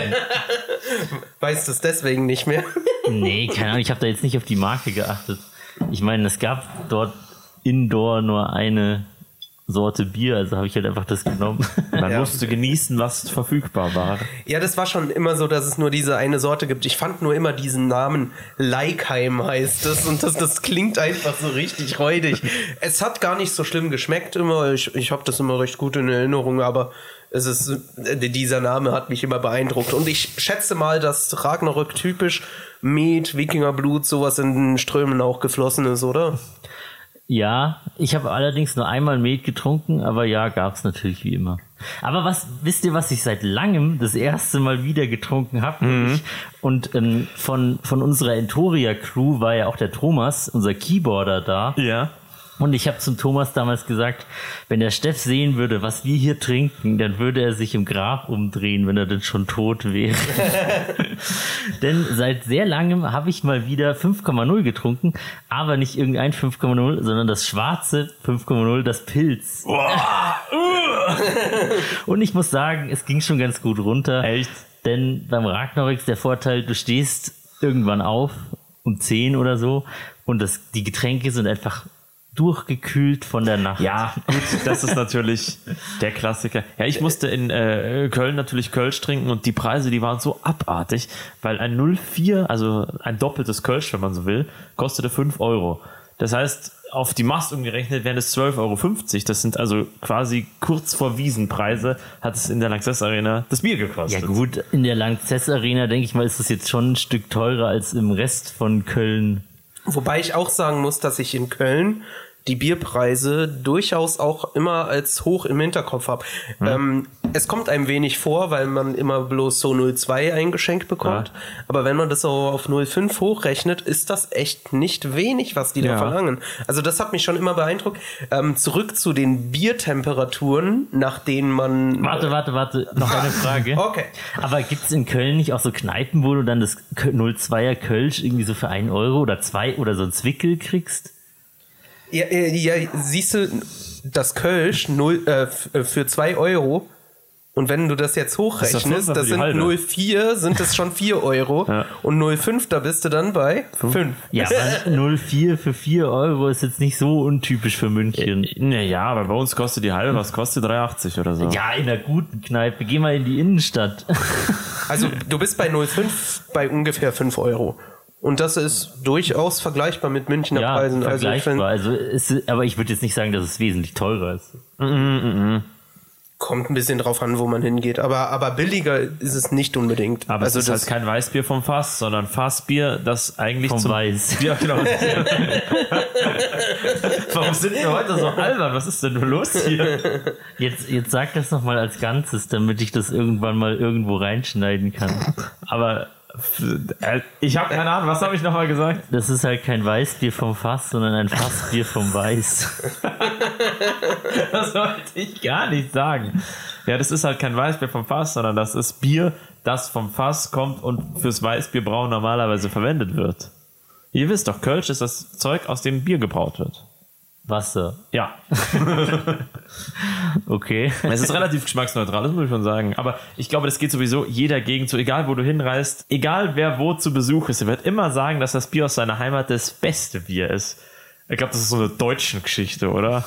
Weißt du es deswegen nicht mehr? nee, keine Ahnung, ich habe da jetzt nicht auf die Marke geachtet. Ich meine, es gab dort indoor nur eine Sorte Bier, also habe ich halt einfach das genommen. Man Ja. musste genießen, was verfügbar war. Ja, das war schon immer so, dass es nur diese eine Sorte gibt. Ich fand nur immer diesen Namen Leikheim heißt es und das, das klingt einfach so richtig räudig. Es hat gar nicht so schlimm geschmeckt immer. Ich, ich habe das immer recht gut in Erinnerung, aber es ist, äh, dieser Name hat mich immer beeindruckt. Und ich schätze mal, dass Ragnarök typisch Met, Wikingerblut, sowas in den Strömen auch geflossen ist, oder? Ja, ich habe allerdings nur einmal Met getrunken, aber ja, gab's natürlich wie immer. Aber was wisst ihr, was ich seit langem das erste Mal wieder getrunken habe? Und ähm, von von unserer Entoria Crew war ja auch der Thomas, unser Keyboarder da. Ja. Und ich habe zum Thomas damals gesagt, wenn der Steff sehen würde, was wir hier trinken, dann würde er sich im Grab umdrehen, wenn er denn schon tot wäre. denn seit sehr langem habe ich mal wieder 5,0 getrunken, aber nicht irgendein 5,0, sondern das schwarze 5,0, das Pilz. Und ich muss sagen, es ging schon ganz gut runter. Echt? Denn beim Ragnarok ist der Vorteil, du stehst irgendwann auf, um 10 oder so, und das, die Getränke sind einfach durchgekühlt von der Nacht. Ja, gut, das ist natürlich der Klassiker. Ja, ich musste in äh, Köln natürlich Kölsch trinken und die Preise, die waren so abartig, weil ein 04, also ein doppeltes Kölsch, wenn man so will, kostete 5 Euro. Das heißt, auf die Mast umgerechnet wären es 12,50 Euro. Das sind also quasi kurz vor Wiesenpreise, hat es in der Lanxess Arena das Bier Ja gekostet. gut, in der Lanxess Arena, denke ich mal, ist das jetzt schon ein Stück teurer als im Rest von Köln. Wobei ich auch sagen muss, dass ich in Köln die Bierpreise durchaus auch immer als hoch im Hinterkopf habe. Ähm, es kommt einem wenig vor, weil man immer bloß so 0,2 eingeschenkt bekommt. Ja. Aber wenn man das so auf 0,5 hochrechnet, ist das echt nicht wenig, was die da Ja. verlangen. Also das hat mich schon immer beeindruckt. Ähm, zurück zu den Biertemperaturen, nach denen man... Warte, warte, warte, noch eine Frage. Okay. Aber gibt's in Köln nicht auch so Kneipen, wo du dann das Kö- 02er Kölsch irgendwie so für 1 Euro oder 2 oder so ein Zwickel kriegst? Ja, äh, ja siehst du, das Kölsch null, äh, f- äh, für 2 Euro. Und wenn du das jetzt ja hochrechnest, das die sind halbe. 0,4, sind das schon 4 Euro. Ja. Und 0,5, da bist du dann bei 5. Ja, aber 04 für 4 Euro ist jetzt nicht so untypisch für München. Naja, aber bei uns kostet die halbe, was kostet 3,80 oder so. Ja, in einer guten Kneipe. Geh mal in die Innenstadt. Also du bist bei 0,5 bei ungefähr 5 Euro. Und das ist durchaus vergleichbar mit Münchner ja, Preisen. Also ich vergleichbar. Also, es, aber ich würde jetzt nicht sagen, dass es wesentlich teurer ist. kommt ein bisschen drauf an, wo man hingeht. Aber, aber billiger ist es nicht unbedingt. Aber also es ist halt kein Weißbier vom Fass, sondern Fassbier, das eigentlich Vom zum Weiß. Ja, genau. Warum sind wir heute so albern? Was ist denn nur los hier? Jetzt, jetzt sag das nochmal als Ganzes, damit ich das irgendwann mal irgendwo reinschneiden kann. Aber ich habe keine Ahnung, was habe ich nochmal gesagt? Das ist halt kein Weißbier vom Fass, sondern ein Fassbier vom Weiß. Das wollte ich gar nicht sagen. Ja, das ist halt kein Weißbier vom Fass, sondern das ist Bier, das vom Fass kommt und fürs Weißbierbrauen normalerweise verwendet wird. Ihr wisst doch, Kölsch ist das Zeug, aus dem Bier gebraut wird. Wasser. Ja, Okay. Es ist relativ geschmacksneutral, das muss ich schon sagen. Aber ich glaube, das geht sowieso jeder Gegend so, egal wo du hinreist, egal wer wo zu Besuch ist, er wird immer sagen, dass das Bier aus seiner Heimat das beste Bier ist. Ich glaube, das ist so eine deutsche Geschichte, oder?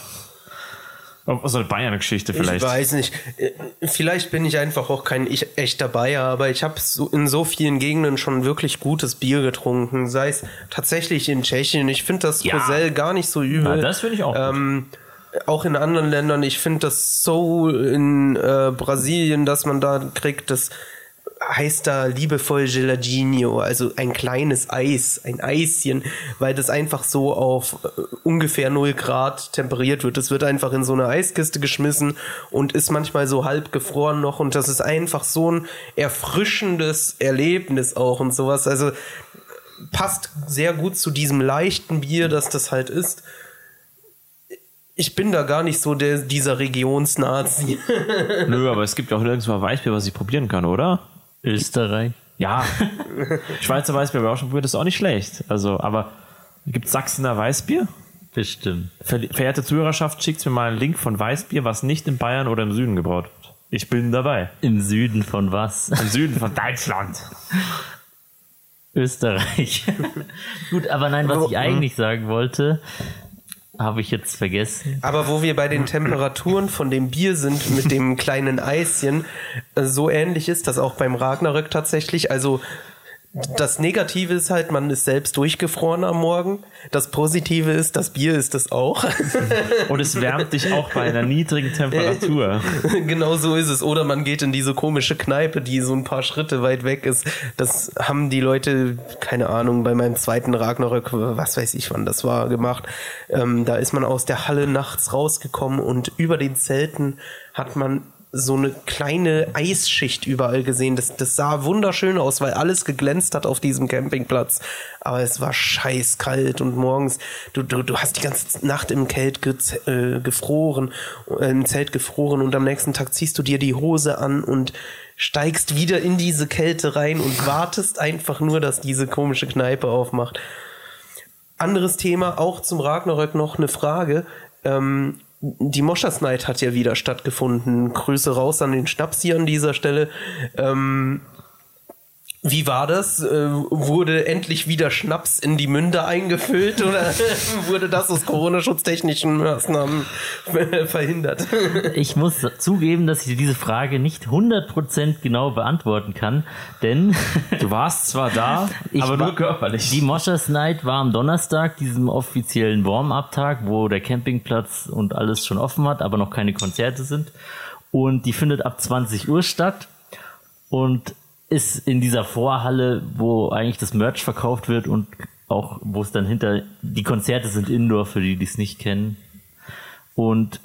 Oh, So eine Bayern-Geschichte vielleicht. Ich weiß nicht. Äh, Vielleicht bin ich einfach auch kein echter Bayer, aber ich habe so, in so vielen Gegenden schon wirklich gutes Bier getrunken. Sei es tatsächlich in Tschechien. Ich finde das Ja. Gar nicht so übel. Ja, das finde ich auch. Ähm, auch in anderen Ländern. Ich finde das so in äh, Brasilien, dass man da kriegt, das heißt da liebevoll Geladinho, also ein kleines Eis, ein Eischen, weil das einfach so auf äh, ungefähr 0 Grad temperiert wird. Das wird einfach in so eine Eiskiste geschmissen und ist manchmal so halb gefroren noch und das ist einfach so ein erfrischendes Erlebnis auch und sowas. Also passt sehr gut zu diesem leichten Bier, das das halt ist. Ich bin da gar nicht so der, dieser Regionsnazi. Nö, aber es gibt ja auch nirgendwo mal Weißbier, was ich probieren kann, oder? Österreich. Ja. Schweizer Weißbier habe ich auch schon probiert, das ist auch nicht schlecht. Also, aber gibt Sachsener Weißbier? Bestimmt. Ver- Verehrte Zuhörerschaft, schickt mir mal einen Link von Weißbier, was nicht in Bayern oder im Süden gebraut wird. Ich bin dabei. Im Süden von was? Im Süden von Deutschland. Österreich. Gut, aber nein, was ich eigentlich sagen wollte, habe ich jetzt vergessen. Aber wo wir bei den Temperaturen von dem Bier sind mit dem kleinen Eischen, äh, so ähnlich ist das auch beim Ragnarök tatsächlich. Also das Negative ist halt, man ist selbst durchgefroren am Morgen. Das Positive ist, das Bier ist es auch. Und es wärmt dich auch bei einer niedrigen Temperatur. genau so ist es. Oder man geht in diese komische Kneipe, die so ein paar Schritte weit weg ist. Das haben die Leute, keine Ahnung, bei meinem zweiten Ragnarök, was weiß ich wann das war, gemacht. Ähm, da ist man aus der Halle nachts rausgekommen und über den Zelten hat man so eine kleine Eisschicht überall gesehen. Das, das sah wunderschön aus, weil alles geglänzt hat auf diesem Campingplatz. Aber es war scheiß kalt und morgens, du, du, du hast die ganze Nacht im Kelt ge äh, gefroren, äh, im Zelt gefroren und am nächsten Tag ziehst du dir die Hose an und steigst wieder in diese Kälte rein und wartest einfach nur, dass diese komische Kneipe aufmacht. Anderes Thema, auch zum Ragnarök noch eine Frage. Ähm, die Moschers Night hat ja wieder stattgefunden. Grüße raus an den Schnaps hier an dieser Stelle. Ähm, wie war das? Äh, wurde endlich wieder Schnaps in die Münder eingefüllt oder wurde das aus Corona-schutztechnischen Maßnahmen verhindert? Ich muss zugeben, dass ich diese Frage nicht 100% genau beantworten kann, denn Du warst zwar da, Ich aber nur körperlich. die Moschers Night war am Donnerstag, diesem offiziellen Warm-Up-Tag, wo der Campingplatz und alles schon offen hat, aber noch keine Konzerte sind. Und die findet ab 20 Uhr statt und ist in dieser Vorhalle, wo eigentlich das Merch verkauft wird und auch, wo es dann hinter, die Konzerte sind Indoor, für die, die es nicht kennen. Und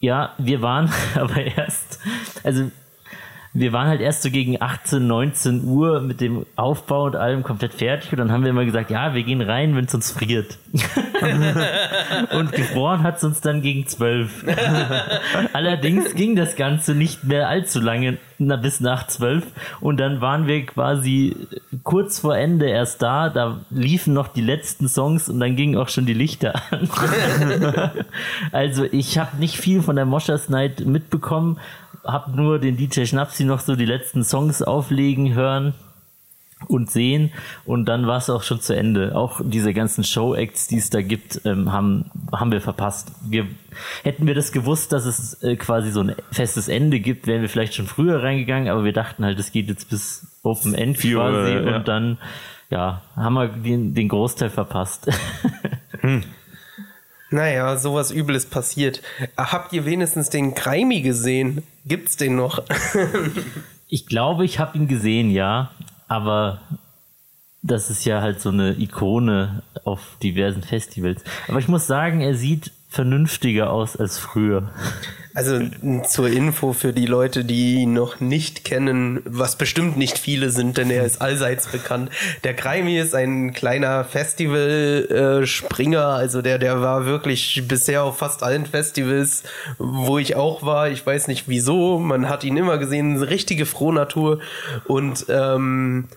ja, wir waren aber erst, also wir waren halt erst so gegen 18, 19 Uhr mit dem Aufbau und allem komplett fertig und dann haben wir immer gesagt, ja, wir gehen rein, wenn es uns friert. und gefroren hat es uns dann gegen 12. Allerdings ging das Ganze nicht mehr allzu lange, na, bis nach 12 und dann waren wir quasi kurz vor Ende erst da, da liefen noch die letzten Songs und dann gingen auch schon die Lichter an. also ich habe nicht viel von der Moschers Night mitbekommen, habe nur den DJ Schnapsi noch so die letzten Songs auflegen hören und sehen und dann war es auch schon zu Ende. Auch diese ganzen Show-Acts, die es da gibt, ähm, haben, haben wir verpasst. Wir, hätten wir das gewusst, dass es äh, quasi so ein festes Ende gibt, wären wir vielleicht schon früher reingegangen, aber wir dachten halt, es geht jetzt bis Open End quasi ja. und dann ja, haben wir den, den Großteil verpasst. Naja, sowas Übles passiert. Habt ihr wenigstens den Greimi gesehen? Gibt's den noch? Ich glaube, ich habe ihn gesehen, ja, aber das ist ja halt so eine Ikone auf diversen Festivals. Aber ich muss sagen, er sieht vernünftiger aus als früher. Also zur Info für die Leute, die ihn noch nicht kennen, was bestimmt nicht viele sind, denn er ist allseits bekannt. Der Greimi ist ein kleiner Festival-Springer, also der, der war wirklich bisher auf fast allen Festivals, wo ich auch war. Ich weiß nicht wieso, man hat ihn immer gesehen, richtige Frohnatur und ähm,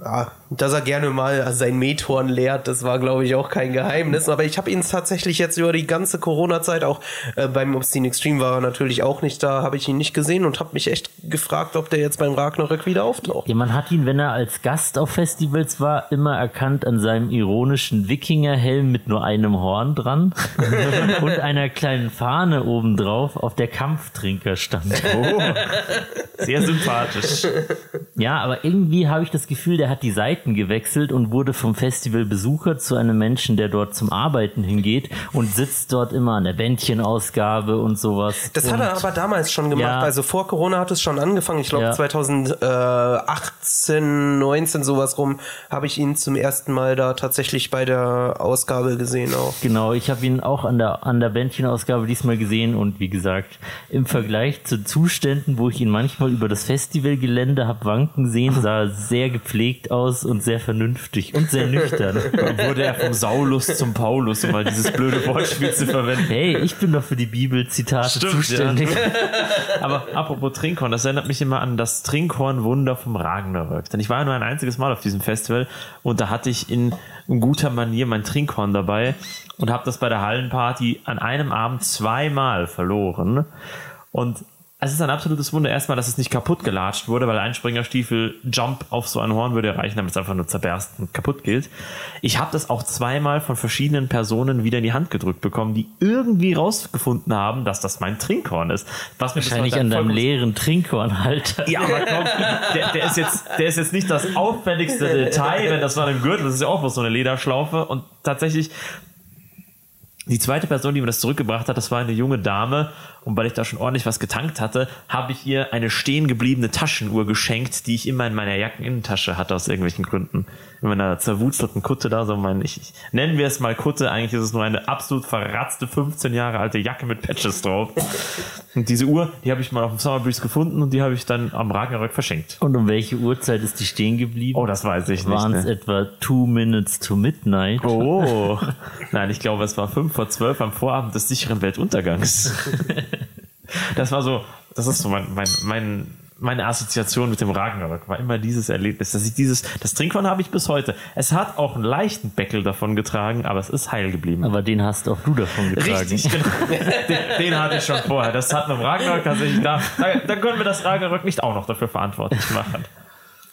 ja, dass er gerne mal sein Methorn leert, das war, glaube ich, auch kein Geheimnis. Aber ich habe ihn tatsächlich jetzt über die ganze Corona-Zeit, auch äh, beim Obscene Extreme war er natürlich auch nicht da, habe ich ihn nicht gesehen und habe mich echt gefragt, ob der jetzt beim Ragnarök wieder auftaucht. Ja, man hat ihn, wenn er als Gast auf Festivals war, immer erkannt an seinem ironischen Wikingerhelm mit nur einem Horn dran und einer kleinen Fahne obendrauf, auf der Kampftrinker stand. Oh, sehr sympathisch. Ja, aber irgendwie habe ich das Gefühl, der hat die Seiten gewechselt und wurde vom Festivalbesucher zu einem Menschen, der dort zum Arbeiten hingeht und sitzt dort immer an der Bändchenausgabe und sowas. Das und hat er aber damals schon gemacht. Ja. Also vor Corona hat es schon angefangen. Ich glaube Ja. 2018, 19 sowas rum habe ich ihn zum ersten Mal da tatsächlich bei der Ausgabe gesehen auch. Genau, ich habe ihn auch an der, an der Bändchenausgabe diesmal gesehen und wie gesagt, im Vergleich zu Zuständen, wo ich ihn manchmal über das Festivalgelände habe wanken sehen, sah er sehr gepflegt aus und sehr vernünftig und sehr nüchtern. Wurde er vom Saulus zum Paulus, um mal dieses blöde Wortspiel zu verwenden. Hey, ich bin doch für die Bibelzitate zuständig. Aber apropos Trinkhorn, das erinnert mich immer an das Trinkhorn-Wunder vom Ragnarök. Denn ich war ja nur ein einziges Mal auf diesem Festival und da hatte ich in guter Manier mein Trinkhorn dabei und habe das bei der Hallenparty an einem Abend zweimal verloren. Und es ist ein absolutes Wunder erstmal, dass es nicht kaputt gelatscht wurde, weil ein Springerstiefel Jump auf so ein Horn würde erreichen, damit es einfach nur zerberst und kaputt gilt. Ich habe das auch zweimal von verschiedenen Personen wieder in die Hand gedrückt bekommen, die irgendwie rausgefunden haben, dass das mein Trinkhorn ist. Was Wahrscheinlich an deinem leeren Trinkhornhalter. Ja, aber komm, der, der, ist jetzt, der ist jetzt nicht das auffälligste Detail, wenn das war im Gürtel, das ist ja auch bloß so eine Lederschlaufe und tatsächlich die zweite Person, die mir das zurückgebracht hat, das war eine junge Dame und weil ich da schon ordentlich was getankt hatte, habe ich ihr eine stehen gebliebene Taschenuhr geschenkt, die ich immer in meiner Jackeninnentasche hatte aus irgendwelchen Gründen. In meiner zerwurzelten Kutte da, so mein, ich, ich nennen wir es mal Kutte, eigentlich ist es nur eine absolut verratzte 15 Jahre alte Jacke mit Patches drauf. Und diese Uhr, die habe ich mal auf dem Summer Breeze gefunden und die habe ich dann am Ragnarök verschenkt. Und um welche Uhrzeit ist die stehen geblieben? Oh, das weiß ich nicht. Waren es Ne? etwa two minutes to midnight? Oh, nein, ich glaube, es war fünf vor zwölf am Vorabend des sicheren Weltuntergangs. Das war so, das ist so mein, mein, mein, meine Assoziation mit dem Ragnarök, war immer dieses Erlebnis, dass ich dieses, das Trinkhorn habe ich bis heute. Es hat auch einen leichten Beckel davon getragen, aber es ist heil geblieben. Aber den hast auch du davon getragen. Richtig, genau. Den, den hatte ich schon vorher. Das hat mit dem Ragnarök tatsächlich da, da, da können wir das Ragnarök nicht auch noch dafür verantwortlich machen.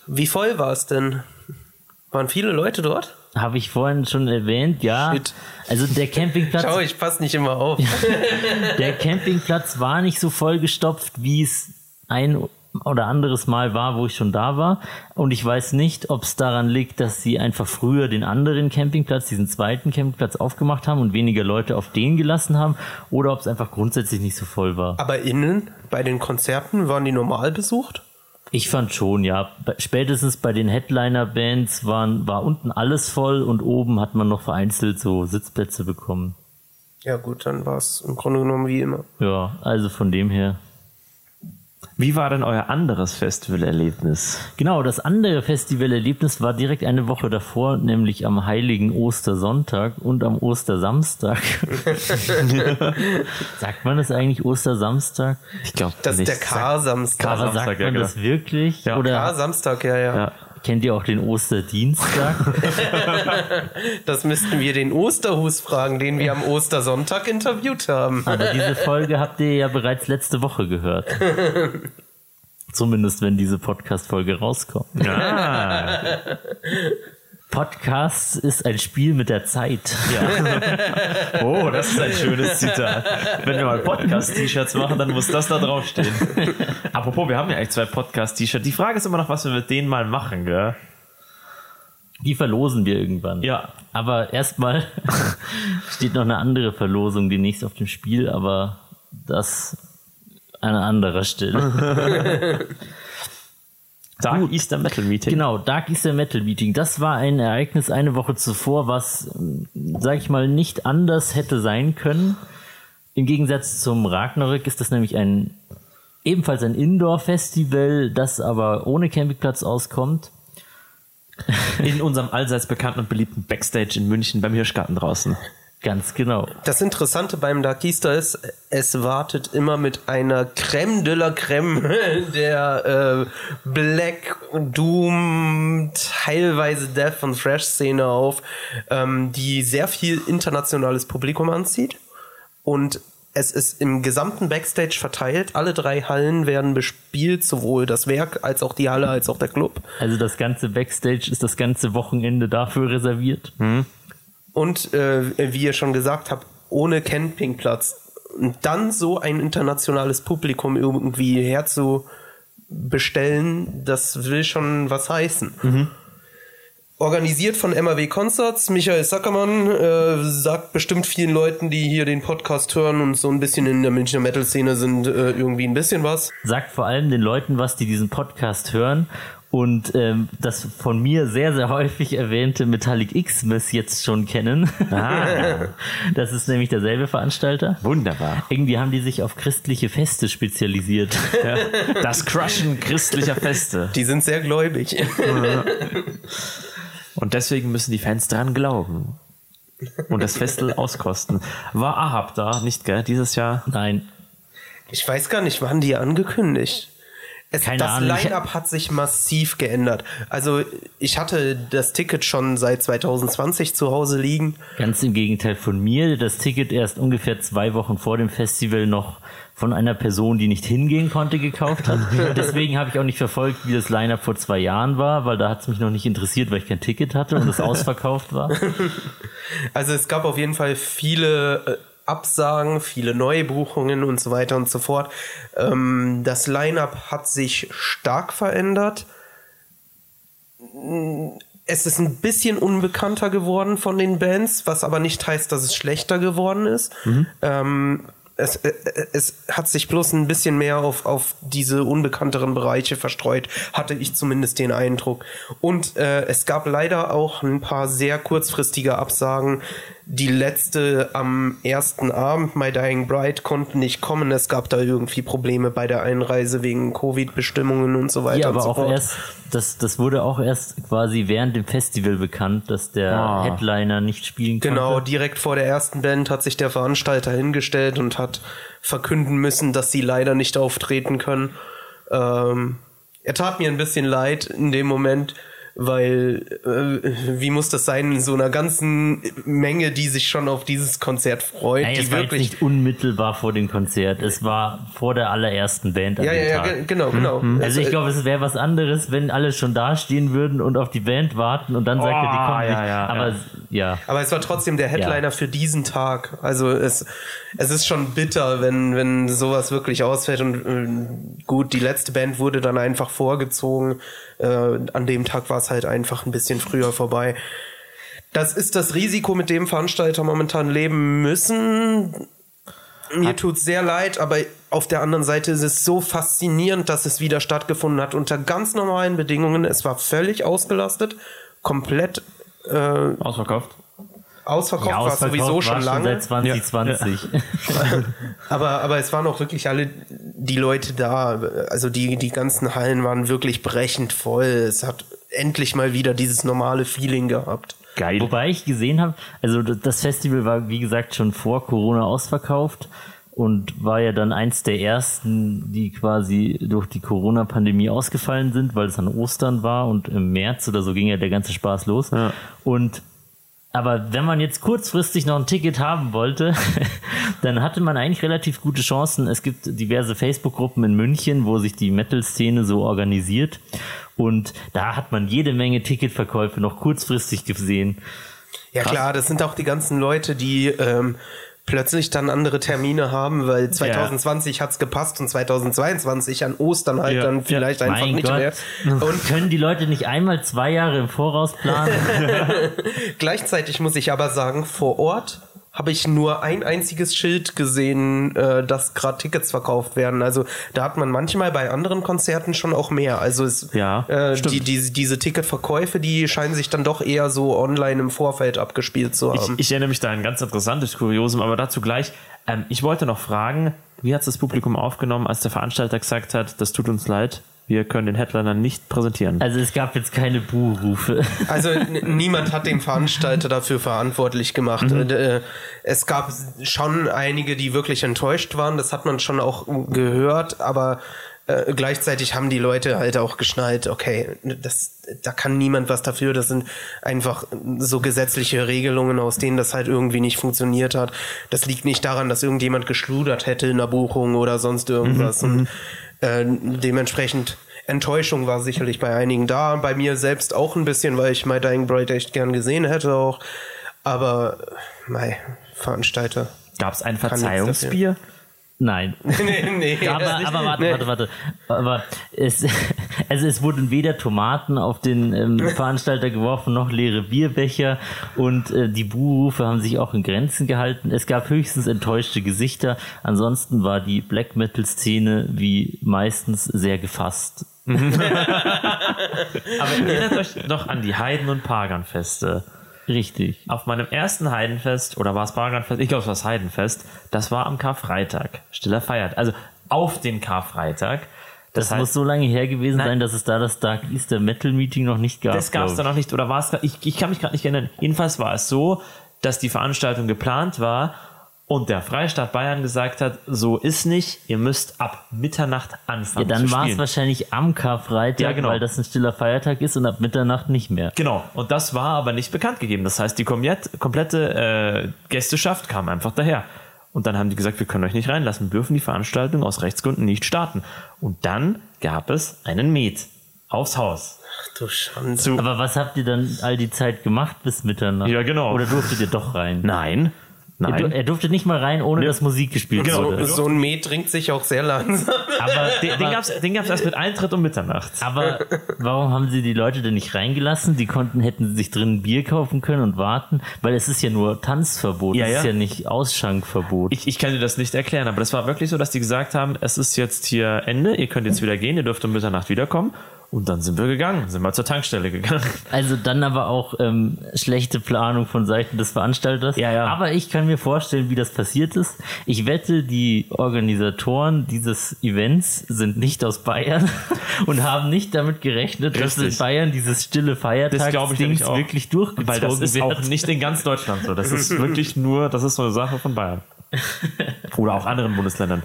Wie voll war es denn? Waren viele Leute dort? Habe ich vorhin schon erwähnt, ja. Shit. Also der Campingplatz, Schau, ich passe nicht immer auf. der Campingplatz war nicht so vollgestopft, wie es ein oder anderes Mal war, wo ich schon da war. Und ich weiß nicht, ob es daran liegt, dass sie einfach früher den anderen Campingplatz, diesen zweiten Campingplatz aufgemacht haben und weniger Leute auf den gelassen haben, oder ob es einfach grundsätzlich nicht so voll war. Aber innen, bei den Konzerten, waren die normal besucht? Ich fand schon, ja. Spätestens bei den Headliner-Bands waren, war unten alles voll und oben hat man noch vereinzelt so Sitzplätze bekommen. Ja gut, dann war es im Grunde genommen wie immer. Ja, also von dem her. Wie war denn euer anderes Festivalerlebnis? Genau, das andere Festivalerlebnis war direkt eine Woche davor, nämlich am heiligen Ostersonntag und am Ostersamstag. sagt man das eigentlich Ostersamstag? Ich glaube, Das ist der K-Samstag. Aber Samstag, sagt ja, man genau. das wirklich? Ja. Oder K-Samstag, ja, ja, Ja. Kennt ihr auch den Osterdienstag? Das müssten wir den Osterhus fragen, den wir am Ostersonntag interviewt haben. Aber diese Folge habt ihr ja bereits letzte Woche gehört. Zumindest wenn diese Podcast-Folge rauskommt. Ah, Podcast ist ein Spiel mit der Zeit. oh, das ist ein schönes Zitat. Wenn wir mal Podcast-T-Shirts machen, dann muss das da draufstehen. Apropos, wir haben ja eigentlich zwei Podcast-T-Shirts. Die Frage ist immer noch, was wir mit denen mal machen, gell? Die verlosen wir irgendwann. Ja. Aber erstmal steht noch eine andere Verlosung demnächst auf dem Spiel, aber das an anderer Stelle. Dark Easter Metal Meeting. Genau, Dark Easter Metal Meeting. Das war ein Ereignis eine Woche zuvor, was, ähm, sag ich mal, nicht anders hätte sein können. Im Gegensatz zum Ragnarök ist das nämlich ein ebenfalls ein Indoor-Festival, das aber ohne Campingplatz auskommt. In unserem allseits bekannten und beliebten Backstage in München beim Hirschgarten draußen. Ganz genau. Das Interessante beim Dark Easter ist, es wartet immer mit einer Creme de la Creme der äh, Black Doom, teilweise Death und Thrash Szene auf, ähm, die sehr viel internationales Publikum anzieht. Und es ist im gesamten Backstage verteilt. Alle drei Hallen werden bespielt, sowohl das Werk als auch die Halle als auch der Club. Also das ganze Backstage ist das ganze Wochenende dafür reserviert. Und äh, wie ihr schon gesagt habt, ohne Campingplatz. Und dann so ein internationales Publikum irgendwie herzubestellen, das will schon was heißen. Organisiert von MAW Concerts, Michael Sackermann äh, sagt bestimmt vielen Leuten, die hier den Podcast hören und so ein bisschen in der Münchner Metal-Szene sind, äh, irgendwie ein bisschen was. Sagt vor allem den Leuten was, die diesen Podcast hören und ähm, das von mir sehr, sehr häufig erwähnte Metallic Xmas jetzt schon kennen. Ah. Das ist nämlich derselbe Veranstalter. Wunderbar. Irgendwie haben die sich auf christliche Feste spezialisiert. Ja. Das Crushen christlicher Feste. Die sind sehr gläubig. Und deswegen müssen die Fans dran glauben. Und das Festel auskosten. War Ahab da, nicht gell? Dieses Jahr? Nein, Ich weiß gar nicht, wann die angekündigt. Es, Keine das Line-Up hat sich massiv geändert. Also ich hatte das Ticket schon seit 2020 zu Hause liegen. Ganz im Gegenteil von mir. Das Ticket erst ungefähr zwei Wochen vor dem Festival noch von einer Person, die nicht hingehen konnte, gekauft hat. Deswegen habe ich auch nicht verfolgt, wie das Line-Up vor zwei Jahren war, weil da hat es mich noch nicht interessiert, weil ich kein Ticket hatte und es ausverkauft war. Also es gab auf jeden Fall viele äh, Absagen, viele Neubuchungen und so weiter und so fort. Ähm, das Line-Up hat sich stark verändert. Es ist ein bisschen unbekannter geworden von den Bands, was aber nicht heißt, dass es schlechter geworden ist. Ähm, es, äh, es hat sich bloß ein bisschen mehr auf, auf diese unbekannteren Bereiche verstreut, hatte ich zumindest den Eindruck. Und äh, es gab leider auch ein paar sehr kurzfristige Absagen. Die letzte am ersten Abend, My Dying Bride, konnten nicht kommen. Es gab da irgendwie Probleme bei der Einreise wegen Covid-Bestimmungen und so weiter Ja, aber so auch fort. erst, das, das wurde auch erst quasi während dem Festival bekannt, dass der Ah. Headliner nicht spielen Genau, konnte. direkt vor der ersten Band hat sich der Veranstalter hingestellt und hat verkünden müssen, dass sie leider nicht auftreten können. Ähm, er tat mir ein bisschen leid in dem Moment, weil äh, wie muss das sein in so einer ganzen Menge, die sich schon auf dieses Konzert freut, Nein, die es war jetzt wirklich nicht unmittelbar vor dem Konzert. Es war vor der allerersten Band an ja, dem ja, ja, Tag. ge- genau, genau. Also ich glaube, es wäre was anderes, wenn alle schon da stehen würden und auf die Band warten und dann sagt er, die Oh, kommen ja, nicht. ja, Aber ja. ja. Aber es war trotzdem der Headliner für diesen Tag. Also es, es ist schon bitter, wenn, wenn sowas wirklich ausfällt. Und äh, gut, die letzte Band wurde dann einfach vorgezogen. Äh, an dem Tag war es halt einfach ein bisschen früher vorbei. Das ist das Risiko, mit dem Veranstalter momentan leben müssen. Mir tut's sehr leid, aber auf der anderen Seite ist es so faszinierend, dass es wieder stattgefunden hat unter ganz normalen Bedingungen. Es war völlig ausgelastet, komplett äh, Ausverkauft. Ausverkauft, Ja, war es ausverkauft sowieso war schon lange. seit 2020. Aber, aber es waren auch wirklich alle die Leute da. Also die, die ganzen Hallen waren wirklich brechend voll. Es hat endlich mal wieder dieses normale Feeling gehabt. Geil. Wobei ich gesehen habe, also das Festival war wie gesagt schon vor Corona ausverkauft und war ja dann eins der ersten, die quasi durch die Corona-Pandemie ausgefallen sind, weil es an Ostern war und im März oder so ging ja der ganze Spaß los. Ja. Und aber wenn man jetzt kurzfristig noch ein Ticket haben wollte, dann hatte man eigentlich relativ gute Chancen. Es gibt diverse Facebook-Gruppen in München, wo sich die Metal-Szene so organisiert. Und da hat man jede Menge Ticketverkäufe noch kurzfristig gesehen. Ja klar, das sind auch die ganzen Leute, die ähm, plötzlich dann andere Termine haben, weil 2020 hat's gepasst und 2022 an Ostern halt Ja. dann vielleicht einfach mein nicht Gott. mehr. Und Können die Leute nicht einmal zwei Jahre im Voraus planen? Gleichzeitig muss ich aber sagen, vor Ort habe ich nur ein einziges Schild gesehen, äh, dass gerade Tickets verkauft werden. Also da hat man manchmal bei anderen Konzerten schon auch mehr. Also es, Ja, äh, die, die, diese Ticketverkäufe, die scheinen sich dann doch eher so online im Vorfeld abgespielt zu Ich, haben. ich erinnere mich da an ein ganz interessantes Kuriosum, aber dazu gleich. Ähm, ich wollte noch fragen, wie hat das Publikum aufgenommen, als der Veranstalter gesagt hat, das tut uns leid, wir können den Headliner nicht präsentieren? Also es gab jetzt keine Buhrufe. Also niemand hat den Veranstalter dafür verantwortlich gemacht. Mhm. Äh, Es gab schon einige, die wirklich enttäuscht waren. Das hat man schon auch gehört, aber äh, gleichzeitig haben die Leute halt auch geschnallt, okay, das, da kann niemand was dafür. Das sind einfach so gesetzliche Regelungen, aus denen das halt irgendwie nicht funktioniert hat. Das liegt nicht daran, dass irgendjemand geschludert hätte in der Buchung oder sonst irgendwas. Und äh, dementsprechend Enttäuschung war sicherlich bei einigen da, bei mir selbst auch ein bisschen, weil ich My Dying Bride echt gern gesehen hätte auch. Aber mein Veranstalter. Gab es ein Verzeihungsbier? Nein. nee, nee. Aber, aber warte, Nee. warte, warte. Aber es, also es wurden weder Tomaten auf den ähm, Veranstalter geworfen, noch leere Bierbecher und äh, die Buhrufe haben sich auch in Grenzen gehalten. Es gab höchstens enttäuschte Gesichter. Ansonsten war die Black Metal Szene wie meistens sehr gefasst. Aber erinnert euch noch an die Heiden- und Paganfeste. Richtig. Auf meinem ersten Heidenfest, oder war es Paganfest? Ich glaube, es war das Heidenfest. Das war am Karfreitag. Stiller Feiert. Also auf den Karfreitag. Das, heißt- muss so lange her gewesen Nein. sein, dass es da das Dark Easter Metal Meeting noch nicht gab. Das gab es da noch nicht, oder war es, ich, ich kann mich gerade nicht erinnern. Jedenfalls war es so, dass die Veranstaltung geplant war und der Freistaat Bayern gesagt hat, so ist nicht, ihr müsst ab Mitternacht Ja, anfangen dann zu war es wahrscheinlich am Karfreitag, Ja, genau. weil das ein stiller Feiertag ist und ab Mitternacht nicht mehr. Genau, und das war aber nicht bekannt gegeben. Das heißt, die komplett, komplette äh, Gästeschaft kam einfach daher. Und dann haben die gesagt, wir können euch nicht reinlassen, wir dürfen die Veranstaltung aus Rechtsgründen nicht starten. Und dann gab es einen Met aufs Haus. Ach du Schande. Zu, Aber was habt ihr dann all die Zeit gemacht bis Mitternacht? Ja, genau. Oder durftet ihr doch rein? nein, nein. er durfte nicht mal rein, ohne dass Musik gespielt Genau. wurde. So, so ein Met trinkt sich auch sehr langsam. Aber, Den, den gab es den gab's erst mit Eintritt um Mitternacht. aber warum haben sie die Leute denn nicht reingelassen? Die konnten, hätten sie sich drinnen Bier kaufen können und warten, weil es ist ja nur Tanzverbot, Ja, es ist ja. ja nicht Ausschankverbot. Ich, ich kann dir das nicht erklären, aber das war wirklich so, dass die gesagt haben, es ist jetzt hier Ende, ihr könnt jetzt wieder gehen, ihr dürft um Mitternacht wiederkommen. Und dann sind wir gegangen, sind wir zur Tankstelle gegangen. Also dann aber auch ähm, schlechte Planung von Seiten des Veranstalters. Ja, ja. Aber ich kann mir vorstellen, wie das passiert ist. Ich wette, die Organisatoren dieses Events sind nicht aus Bayern und haben nicht damit gerechnet, dass Richtig. in Bayern dieses stille Feiertagsding wirklich durchgezogen Weil das ist wird. auch nicht in ganz Deutschland so. Das ist wirklich nur, das ist so eine Sache von Bayern. Oder auch anderen Bundesländern.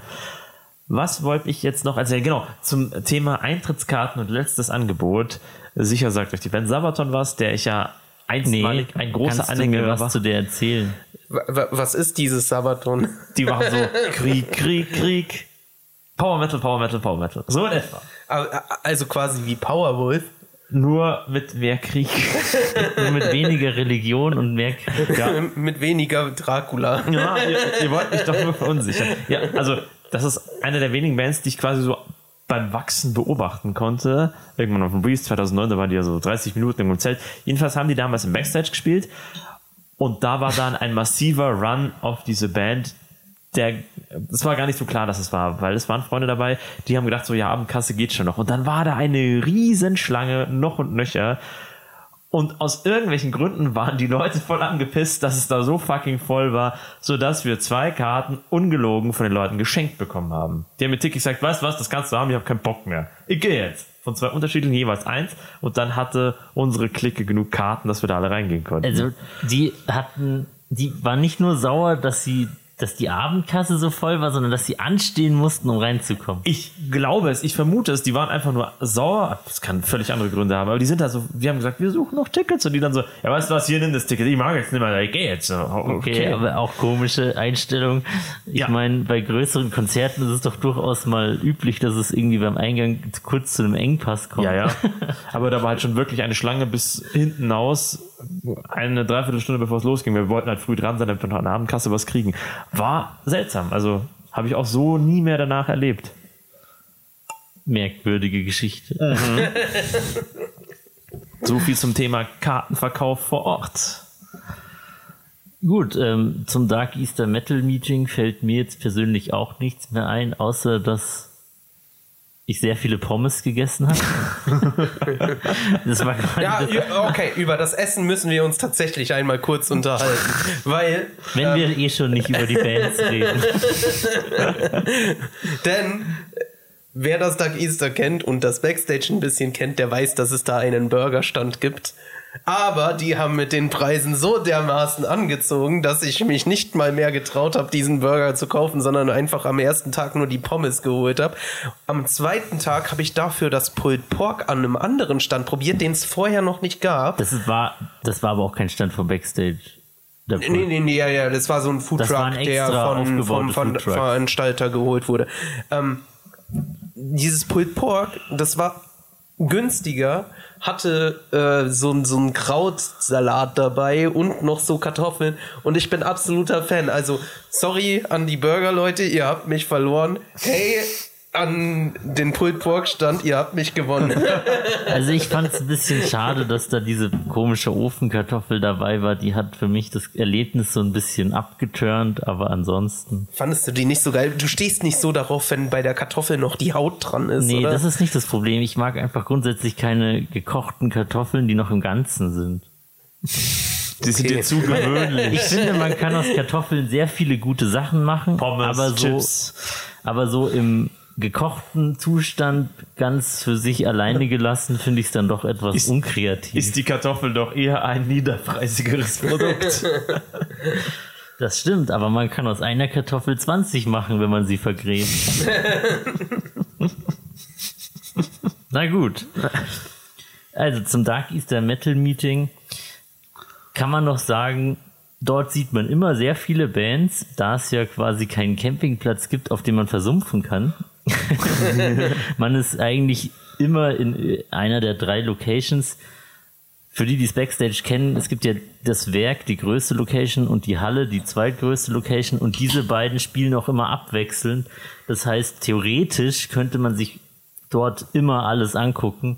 Was wollte ich jetzt noch erzählen? Genau, zum Thema Eintrittskarten und letztes Angebot. Sicher sagt euch die Ben Sabaton was, der ich ja Nee, einstmalig ein großer Anhänger was war. zu der erzählen? Wa- wa- Was ist dieses Sabaton? Die machen so Krieg, Krieg, Krieg. Power Metal, Power Metal, Power Metal. So in etwa. Also quasi wie Powerwolf. Nur mit mehr Krieg. Nur mit weniger Religion und mehr Ja. Mit weniger Dracula. Ja, ihr, ihr wollt mich doch nur verunsichern. Ja, also das ist eine der wenigen Bands, die ich quasi so beim Wachsen beobachten konnte. Irgendwann auf dem Breeze 2009, da waren die ja so 30 Minuten im Zelt. Jedenfalls haben die damals im Backstage gespielt und da war dann ein massiver Run auf diese Band. Der, es war gar nicht so klar, dass es war, weil es waren Freunde dabei, die haben gedacht, so ja, Abendkasse geht schon noch. Und dann war da eine Riesenschlange, noch und nöcher. Und aus irgendwelchen Gründen waren die Leute voll angepisst, dass es da so fucking voll war, sodass wir zwei Karten ungelogen von den Leuten geschenkt bekommen haben. Die haben mir tickig gesagt, weißt du was, das kannst du haben, ich habe keinen Bock mehr. Ich gehe jetzt. Von zwei unterschiedlichen jeweils eins. Und dann hatte unsere Clique genug Karten, dass wir da alle reingehen konnten. Also die hatten, die waren nicht nur sauer, dass sie, dass die Abendkasse so voll war, sondern dass sie anstehen mussten, um reinzukommen. Ich glaube es, ich vermute es, die waren einfach nur sauer. Das kann völlig andere Gründe haben, aber die sind da so, die haben gesagt, wir suchen noch Tickets und die dann so, ja weißt du was, hier nimm das Ticket, ich mag jetzt nicht mehr, ich geh jetzt. So, Okay, aber auch komische Einstellung. Ich Ja. meine, bei größeren Konzerten ist es doch durchaus mal üblich, dass es irgendwie beim Eingang kurz zu einem Engpass kommt. Ja, ja. Aber da war halt schon wirklich eine Schlange bis hinten aus, eine Dreiviertelstunde bevor es losging. Wir wollten halt früh dran sein, damit wir noch an der Abendkasse was kriegen. War seltsam. Also habe ich auch so nie mehr danach erlebt. Merkwürdige Geschichte. So viel zum Thema Kartenverkauf vor Ort. Gut, ähm, zum Dark Easter Metal Meeting fällt mir jetzt persönlich auch nichts mehr ein, außer dass ich sehr viele Pommes gegessen habe. das war Ja, okay, über das Essen müssen wir uns tatsächlich einmal kurz unterhalten. Weil, wenn wir eh schon nicht über die Bands reden. denn wer das Dark Easter kennt und das Backstage ein bisschen kennt, der weiß, dass es da einen Burgerstand gibt. Aber die haben mit den Preisen so dermaßen angezogen, dass ich mich nicht mal mehr getraut habe, diesen Burger zu kaufen, sondern einfach am ersten Tag nur die Pommes geholt habe. Am zweiten Tag habe ich dafür das Pulled Pork an einem anderen Stand probiert, den es vorher noch nicht gab. Das war, das war aber auch kein Stand vom Backstage. Der Nee, nee, nee, ja, ja, das war so ein Foodtruck, der von, vom Ver. Veranstalter geholt wurde. Ähm, dieses Pulled Pork, das war günstiger, hatte äh, so, so einen Krautsalat dabei und noch so Kartoffeln und ich bin absoluter Fan. Also, sorry an die Burger-Leute, ihr habt mich verloren. Hey, an den Pulled Pork stand, ihr habt mich gewonnen. Also ich fand es ein bisschen schade, dass da diese komische Ofenkartoffel dabei war. Die hat für mich das Erlebnis so ein bisschen abgeturnt, aber ansonsten. Fandest du die nicht so geil? Du stehst nicht so darauf, wenn bei der Kartoffel noch die Haut dran ist, Nee, oder? das ist nicht das Problem. Ich mag einfach grundsätzlich keine gekochten Kartoffeln, die noch im Ganzen sind. Die sind dir zu gewöhnlich. Ich finde, man kann aus Kartoffeln sehr viele gute Sachen machen, Pommes, aber so, Chips. aber so im gekochten Zustand ganz für sich alleine gelassen, finde ich es dann doch etwas Ist- unkreativ. Ist die Kartoffel doch eher ein niederpreisigeres Produkt. Das stimmt, aber man kann aus einer Kartoffel 20 machen, wenn man sie vergräbt. Na gut. Also zum Dark Easter Metal Meeting kann man noch sagen, dort sieht man immer sehr viele Bands, da es ja quasi keinen Campingplatz gibt, auf dem man versumpfen kann. man ist eigentlich immer in einer der drei Locations. Für die, die es Backstage kennen, es gibt ja das Werk, die größte Location und die Halle, die zweitgrößte Location und diese beiden spielen auch immer abwechselnd. Das heißt, theoretisch könnte man sich dort immer alles angucken.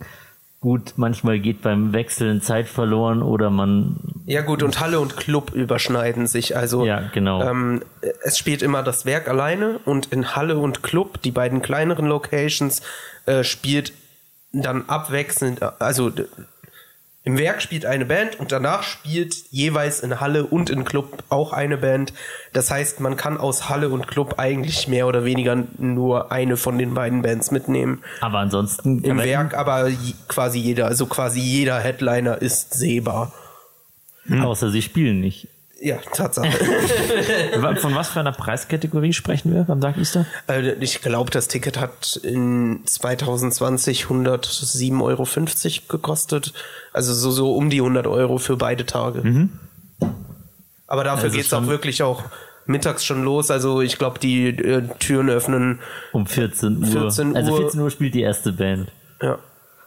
Gut, manchmal geht beim Wechseln Zeit verloren oder man Ja gut, und Halle und Club überschneiden sich. Also Ja, genau. ähm, es spielt immer das Werk alleine und in Halle und Club, die beiden kleineren Locations, äh, spielt dann abwechselnd, also d- im Werk spielt eine Band und danach spielt jeweils in Halle und in Club auch eine Band. Das heißt, man kann aus Halle und Club eigentlich mehr oder weniger nur eine von den beiden Bands mitnehmen. aber ansonsten Im Werk aber quasi jeder, also quasi jeder Headliner ist sehbar. außer sie spielen nicht. Ja, Tatsache. Von was für einer Preiskategorie sprechen wir beim Dark Easter? Äh, ich glaube, das Ticket hat in 2020 107,50 Euro gekostet. Also so, so um die 100 Euro für beide Tage. Aber dafür Also geht's auch schon- wirklich auch mittags schon los. Also ich glaube, die äh, Türen öffnen. Um 14 Uhr. 14 Also Uhr. 14 Uhr spielt die erste Band. Ja.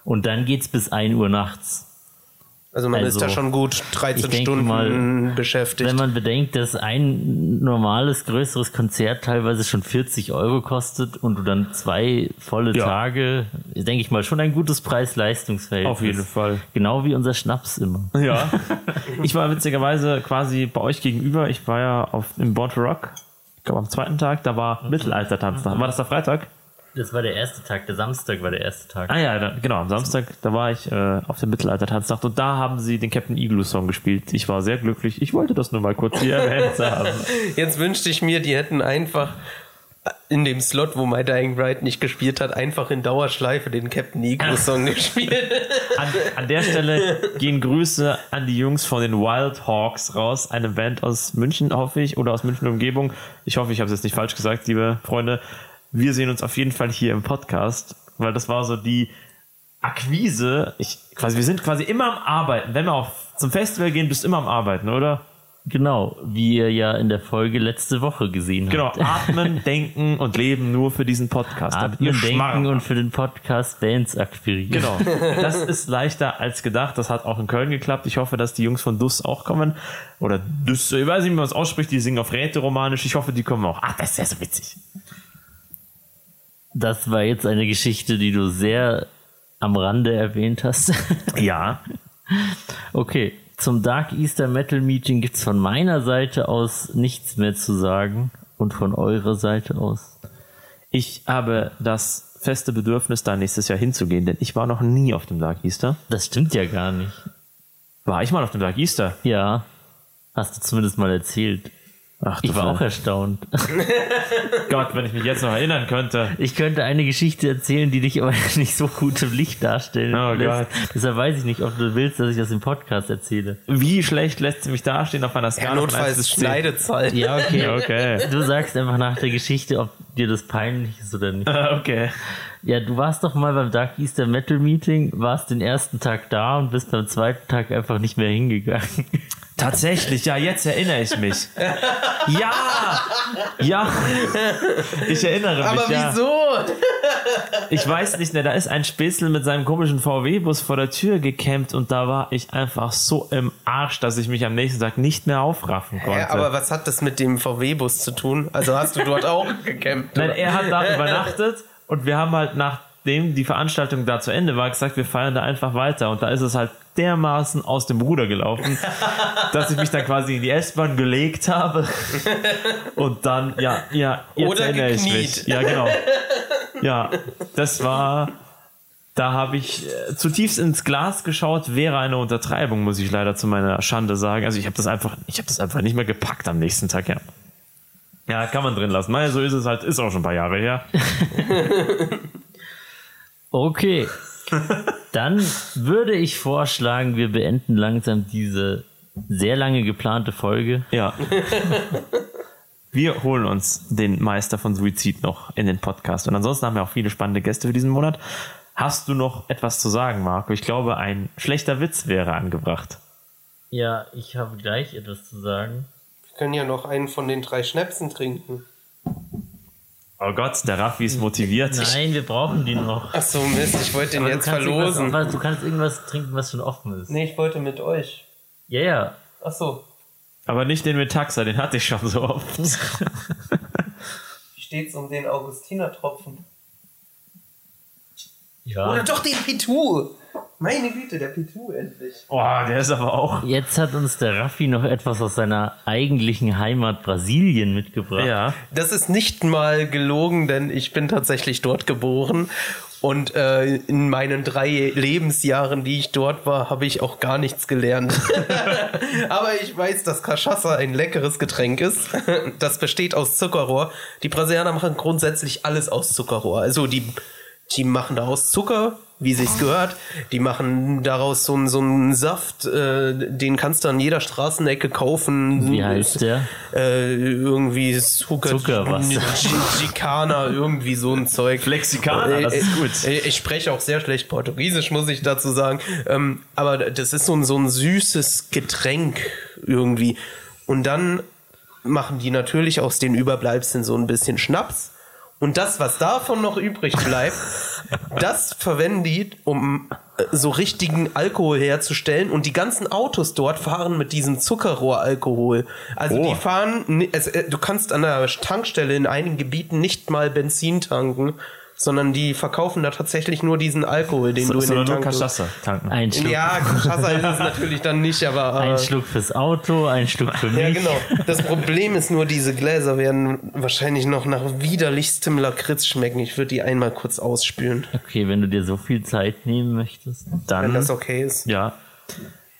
Und dann geht's bis 1 Uhr nachts. Also man Also, ist da schon gut 13 ich denke Stunden mal, beschäftigt. Wenn man bedenkt, dass ein normales, größeres Konzert teilweise schon 40 Euro kostet und du dann zwei volle Ja. Tage, denke ich mal, schon ein gutes Preis-Leistungsverhältnis. Auf jeden Fall. Genau wie unser Schnaps immer. Ja. Ich war witzigerweise quasi bei euch gegenüber. Ich war ja auf, im to Rock. Ich glaube am zweiten Tag, da war Mittelaltertanz. War das der Freitag? Das war der erste Tag, der Samstag war der erste Tag. Ah ja, da, genau, am Samstag, da war ich äh, auf dem Mittelaltertanznacht und da haben sie den Captain Igloo Song gespielt. Ich war sehr glücklich. Ich wollte das nur mal kurz hier erwähnt haben. Jetzt wünschte ich mir, die hätten einfach in dem Slot, wo My Dying Bride nicht gespielt hat, einfach in Dauerschleife den Captain Eagle Song gespielt. An, an der Stelle gehen Grüße an die Jungs von den Wild Hawks raus. Eine Band aus München, hoffe ich, oder aus München Umgebung. Ich hoffe, ich habe es jetzt nicht falsch gesagt, liebe Freunde. Wir sehen uns auf jeden Fall hier im Podcast, weil das war so die Akquise. Ich, quasi, wir sind quasi immer am Arbeiten. Wenn wir auch zum Festival gehen, bist du immer am Arbeiten, oder? Genau, wie ihr ja in der Folge letzte Woche gesehen Genau, habt. atmen, denken und leben nur für diesen Podcast. Atmen, denken und für den Podcast Bands akquirieren. Genau. Das ist leichter als gedacht. Das hat auch in Köln geklappt. Ich hoffe, dass die Jungs von Dus auch kommen. Oder Dus, ich weiß nicht, wie man es ausspricht. Die singen auf Rätoromanisch. Ich hoffe, die kommen auch. Ach, das ist ja so witzig. Das war jetzt eine Geschichte, die du sehr am Rande erwähnt hast. Ja. Okay, zum Dark Easter Metal Meeting gibt's von meiner Seite aus nichts mehr zu sagen und von eurer Seite aus. Ich habe das feste Bedürfnis, da nächstes Jahr hinzugehen, denn ich war noch nie auf dem Dark Easter. Das stimmt ja gar nicht. War ich mal auf dem Dark Easter? Ja, hast du zumindest mal erzählt. Ach, Ich war auch erstaunt. Gott, wenn ich mich jetzt noch erinnern könnte. Ich könnte eine Geschichte erzählen, die dich aber nicht so gut im Licht darstellen Oh lässt. Gott. Deshalb weiß ich nicht, ob du willst, dass ich das im Podcast erzähle. Wie schlecht lässt sie mich dastehen auf einer Ja, Skala 1 notfalls 10? Schneidezeit. Ja, okay. Okay. Du sagst einfach nach der Geschichte, ob dir das peinlich ist oder nicht. Okay. Ja, du warst doch mal beim Dark Easter Metal Meeting, warst den ersten Tag da und bist beim zweiten Tag einfach nicht mehr hingegangen. Tatsächlich, ja, jetzt erinnere ich mich. Ja! Ja! Ich erinnere mich. Aber ja. wieso? Ich weiß nicht mehr, da ist ein Spätzle mit seinem komischen VW-Bus vor der Tür gecampt und da war ich einfach so im Arsch, dass ich mich am nächsten Tag nicht mehr aufraffen konnte. Ja, aber was hat das mit dem VW-Bus zu tun? Also hast du dort auch gecampt? Nein, er hat da übernachtet und wir haben halt nachdem die Veranstaltung da zu Ende war, gesagt, wir feiern da einfach weiter und da ist es halt dermaßen aus dem Ruder gelaufen, dass ich mich dann quasi in die S-Bahn gelegt habe und dann, ja, ja, jetzt Oder erinnere ich gekniet. mich. Ja, genau. Ja, das war, da habe ich äh, zutiefst ins Glas geschaut, wäre eine Untertreibung, muss ich leider zu meiner Schande sagen. Also ich habe das einfach, ich habe das einfach nicht mehr gepackt am nächsten Tag, ja. Ja, kann man drin lassen. Naja, so ist es halt, ist auch schon ein paar Jahre her. Okay. Dann würde ich vorschlagen, wir beenden langsam diese sehr lange geplante Folge. Ja. Wir holen uns den Meister von Suizid noch in den Podcast. Und ansonsten haben wir auch viele spannende Gäste für diesen Monat. Hast du noch etwas zu sagen, Marco? Ich glaube, ein schlechter Witz wäre angebracht. Ja, ich habe gleich etwas zu sagen. Wir können ja noch einen von den drei Schnäpsen trinken. Oh Gott, der Raffi ist motiviert. Nein, wir brauchen die noch. Ach so, Mist, ich wollte den Aber jetzt du kannst verlosen. Irgendwas, du kannst irgendwas trinken, was schon offen ist. Nee, ich wollte mit euch. Ja, ja. Ach so. Aber nicht den mit Taxa, den hatte ich schon so oft. Wie steht's um den Augustinertropfen? ja. Oder doch den Pitu! Meine Güte, der Pitu endlich. Oh, der ist aber auch. Jetzt hat uns der Raffi noch etwas aus seiner eigentlichen Heimat Brasilien mitgebracht. Ja. Das ist nicht mal gelogen, denn ich bin tatsächlich dort geboren. Und äh, in meinen drei Lebensjahren, die ich dort war, habe ich auch gar nichts gelernt. Aber ich weiß, dass Cachaça ein leckeres Getränk ist. Das besteht aus Zuckerrohr. Die Brasilianer machen grundsätzlich alles aus Zuckerrohr. Also die, die machen daraus Zucker, wie sich's gehört. Die machen daraus so, einen- so einen Saft, äh, den kannst du an jeder Straßenecke kaufen. Wie heißt der? Äh, irgendwie Zucker, Zuckerwasser. Gicana, irgendwie so ein Zeug. Flexikaner, das ist gut. Äh, Ich spreche auch sehr schlecht Portugiesisch, muss ich dazu sagen. Ähm, aber das ist so ein, so ein süßes Getränk irgendwie. Und dann machen die natürlich aus den Überbleibseln so ein bisschen Schnaps. Und das, was davon noch übrig bleibt, das verwenden die, um äh, so richtigen Alkohol herzustellen. Und die ganzen Autos dort fahren mit diesem Zuckerrohralkohol. Also Oh. die fahren, es, äh, du kannst an der Tankstelle in einigen Gebieten nicht mal Benzin tanken, sondern die verkaufen da tatsächlich nur diesen Alkohol, den du in den Sondern nur Tank. Cachaça tanken. Ein Schluck, Ja, Cachaça ist es natürlich dann nicht, aber äh, ein Schluck fürs Auto, ein Schluck für mich. ja, genau. Das Problem ist nur, diese Gläser werden wahrscheinlich noch nach widerlichstem Lakritz schmecken. Ich würde die einmal kurz ausspülen, Okay, wenn du dir so viel Zeit nehmen möchtest. wenn Dann, das okay ist. ja,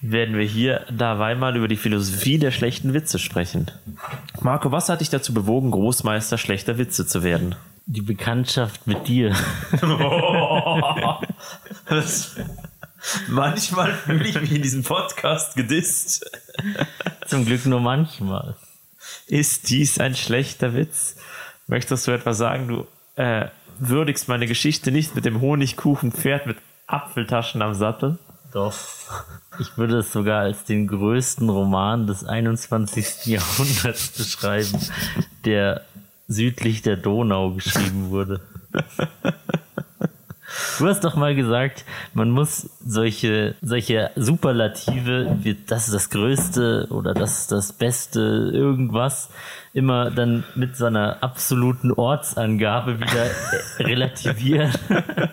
werden wir hier dabei mal über die Philosophie der schlechten Witze sprechen. Marco, was hat dich dazu bewogen, Großmeister schlechter Witze zu werden? Die Bekanntschaft mit dir. Das, manchmal fühle ich mich in diesem Podcast gedisst. Zum Glück nur manchmal. Ist dies ein schlechter Witz? Möchtest du etwas sagen? Du äh, würdigst meine Geschichte nicht mit dem Honigkuchenpferd mit Apfeltaschen am Sattel? Doch. Ich würde es sogar als den größten Roman des 21. Jahrhunderts beschreiben, der südlich der Donau geschrieben wurde. Du hast doch mal gesagt, man muss solche, solche Superlative, wie das ist das Größte oder das ist das Beste, irgendwas, immer dann mit so einer absoluten Ortsangabe wieder relativieren.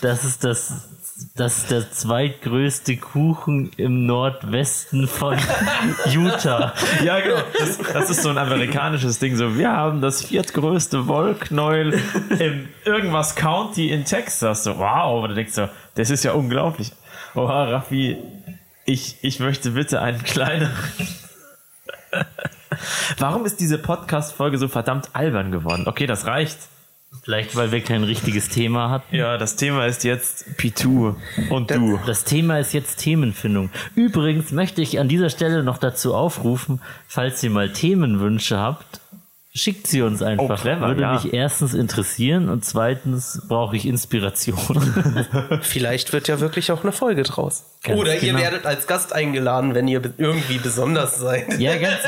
Das ist das, das ist der zweitgrößte Kuchen im Nordwesten von Utah. Ja, genau. Das, das ist so ein amerikanisches Ding. So, wir haben das viertgrößte Wollknäuel im irgendwas County in Texas. So, wow. Und du denkst so, das ist ja unglaublich. Oha, Raffi, ich, ich möchte bitte einen kleineren. Warum ist diese Podcast-Folge so verdammt albern geworden? Okay, das reicht. Vielleicht, weil wir kein richtiges Thema hatten. Ja, das Thema ist jetzt Pitu und du. Das Thema ist jetzt Themenfindung. Übrigens möchte ich an dieser Stelle noch dazu aufrufen, falls ihr mal Themenwünsche habt, schickt sie uns einfach. Oh, clever, Würde ja. mich erstens interessieren und zweitens brauche ich Inspiration. Vielleicht wird ja wirklich auch eine Folge draus. Ganz Oder ihr genau. werdet als Gast eingeladen, wenn ihr irgendwie besonders seid. ja, ganz,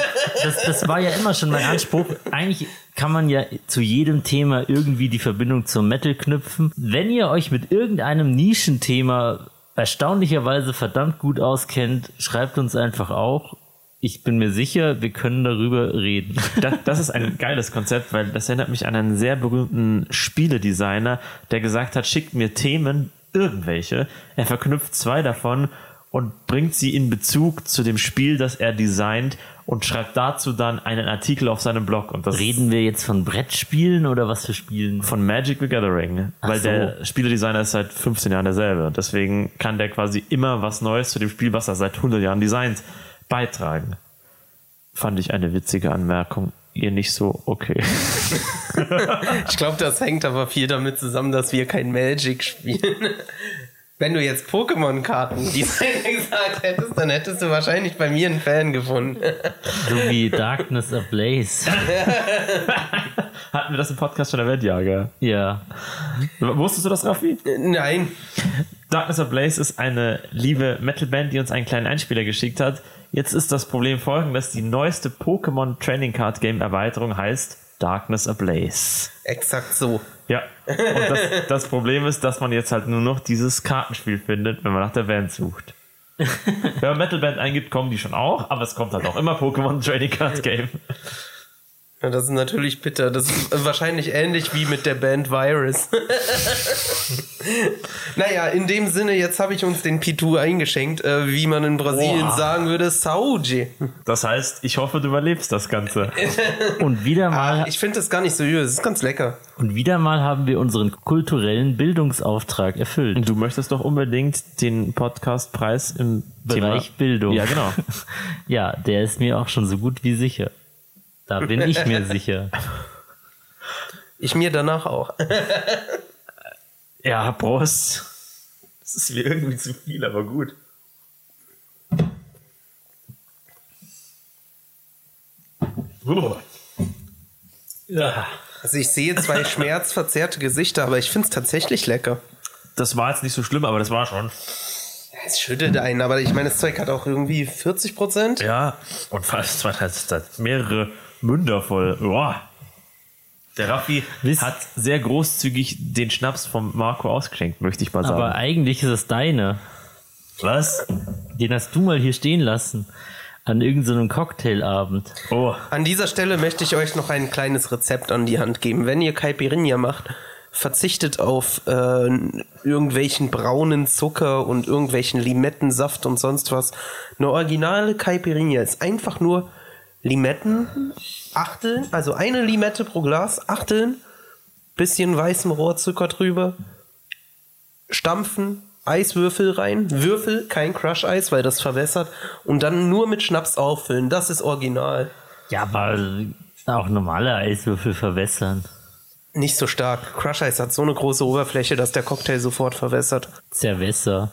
das, das war ja immer schon mein Anspruch. Eigentlich kann man ja zu jedem Thema irgendwie die Verbindung zum Metal knüpfen. Wenn ihr euch mit irgendeinem Nischenthema erstaunlicherweise verdammt gut auskennt, schreibt uns einfach auch. Ich bin mir sicher, wir können darüber reden. Das, das ist ein geiles Konzept, weil das erinnert mich an einen sehr berühmten Spieledesigner, der gesagt hat, schickt mir Themen, irgendwelche. Er verknüpft zwei davon und bringt sie in Bezug zu dem Spiel, das er designt und schreibt dazu dann einen Artikel auf seinem Blog. Und das Reden wir jetzt von Brettspielen oder was für Spielen? von Magic the Gathering, weil so. der Spieledesigner ist seit 15 Jahren derselbe. Deswegen kann der quasi immer was Neues zu dem Spiel, was er seit 100 Jahren designt, beitragen. Fand ich eine witzige Anmerkung. Ihr nicht so, okay. Ich glaube, das hängt aber viel damit zusammen, dass wir kein Magic spielen. Wenn du jetzt Pokémon-Karten gesagt hättest, dann hättest du wahrscheinlich bei mir einen Fan gefunden. So wie Darkness Ablaze. Hatten wir das im Podcast schon erwähnt? Ja, gell? Ja. Wusstest du das, Raffi? Nein. Darkness Ablaze ist eine liebe Metalband, die uns einen kleinen Einspieler geschickt hat. Jetzt ist das Problem folgendes. Die neueste Pokémon Training Card Game Erweiterung heißt Darkness Ablaze. Exakt so. Ja. Und das, das Problem ist, dass man jetzt halt nur noch dieses Kartenspiel findet, wenn man nach der Band sucht. Wenn man Metalband eingibt, kommen die schon auch, aber es kommt halt auch immer Pokémon Trading Card Game. Ja, das ist natürlich bitter. Das ist wahrscheinlich ähnlich wie mit der Band Virus. naja, in dem Sinne, jetzt habe ich uns den Pitu eingeschenkt, äh, wie man in Brasilien Boah. sagen würde, Saúde. Das heißt, ich hoffe, du überlebst das Ganze. Und wieder mal, Ah, ich finde das gar nicht so übel. Es ist ganz lecker. und wieder mal haben wir unseren kulturellen Bildungsauftrag erfüllt. Du möchtest doch unbedingt den Podcastpreis im Bereich Thema Bildung. Ja, genau. Ja, der ist mir auch schon so gut wie sicher. Da bin ich mir sicher. Ich mir danach auch. Ja, Prost. Das ist mir irgendwie zu viel, aber gut. Ja. Also ich sehe zwei schmerzverzerrte Gesichter, aber ich finde es tatsächlich lecker. Das war jetzt nicht so schlimm, aber das war schon. Es schüttelt einen, aber ich meine, das Zeug hat auch irgendwie 40 Prozent. Ja, und fast zwei, hat mehrere Münder voll. Boah. Der Raffi Wisst- hat sehr großzügig den Schnaps vom Marco ausgeschenkt, möchte ich mal sagen. Aber eigentlich ist es deine. Was? Den hast du mal hier stehen lassen. An irgendeinem Cocktailabend. Oh, An dieser Stelle möchte ich euch noch ein kleines Rezept an die Hand geben. Wenn ihr Caipirinha macht, verzichtet auf äh, irgendwelchen braunen Zucker und irgendwelchen Limettensaft und sonst was. Eine originale Caipirinha ist einfach nur Limetten, achteln, also eine Limette pro Glas, achteln, bisschen weißem Rohrzucker drüber, stampfen, Eiswürfel rein, Würfel, kein Crush-Eis, weil das verwässert, und dann nur mit Schnaps auffüllen. Das ist original. Ja, aber auch normale Eiswürfel verwässern. Nicht so stark. Crush Ice hat so eine große Oberfläche, dass der Cocktail sofort verwässert. Zerwässer.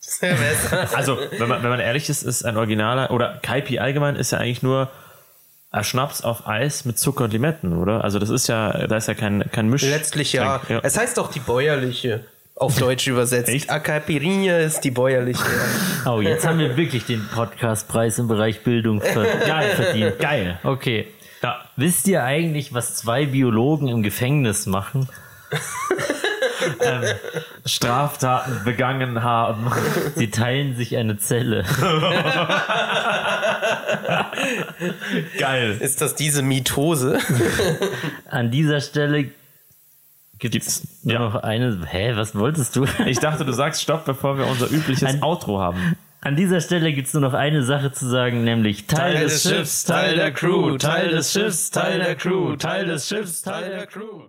also, wenn man, wenn man ehrlich ist, ist ein originaler, oder Kaipi allgemein ist ja eigentlich nur Schnaps auf Eis mit Zucker und Limetten, oder? Also, das ist ja, da ist ja kein, kein Misch. Letztlich ja. ja. Es heißt auch die bäuerliche. Auf Deutsch übersetzt. Echt? A Caipirinha ist die bäuerliche. Oh, jetzt haben wir wirklich den Podcastpreis im Bereich Bildung ver geil verdient. Geil. Okay. Ja. Wisst ihr eigentlich, was zwei Biologen im Gefängnis machen? Straftaten begangen haben. Sie teilen sich eine Zelle. Geil. Ist das diese Mitose? An dieser Stelle gibt es Gibt's, nur ja. noch eine. Hä, was wolltest du? Ich dachte, du sagst Stopp, bevor wir unser übliches Ein- Outro haben. An dieser Stelle gibt es nur noch eine Sache zu sagen, nämlich Teil, des Schiffs, Teil der Crew, Teil des Schiffs, Teil der Crew, Teil des Schiffs, Teil der Crew.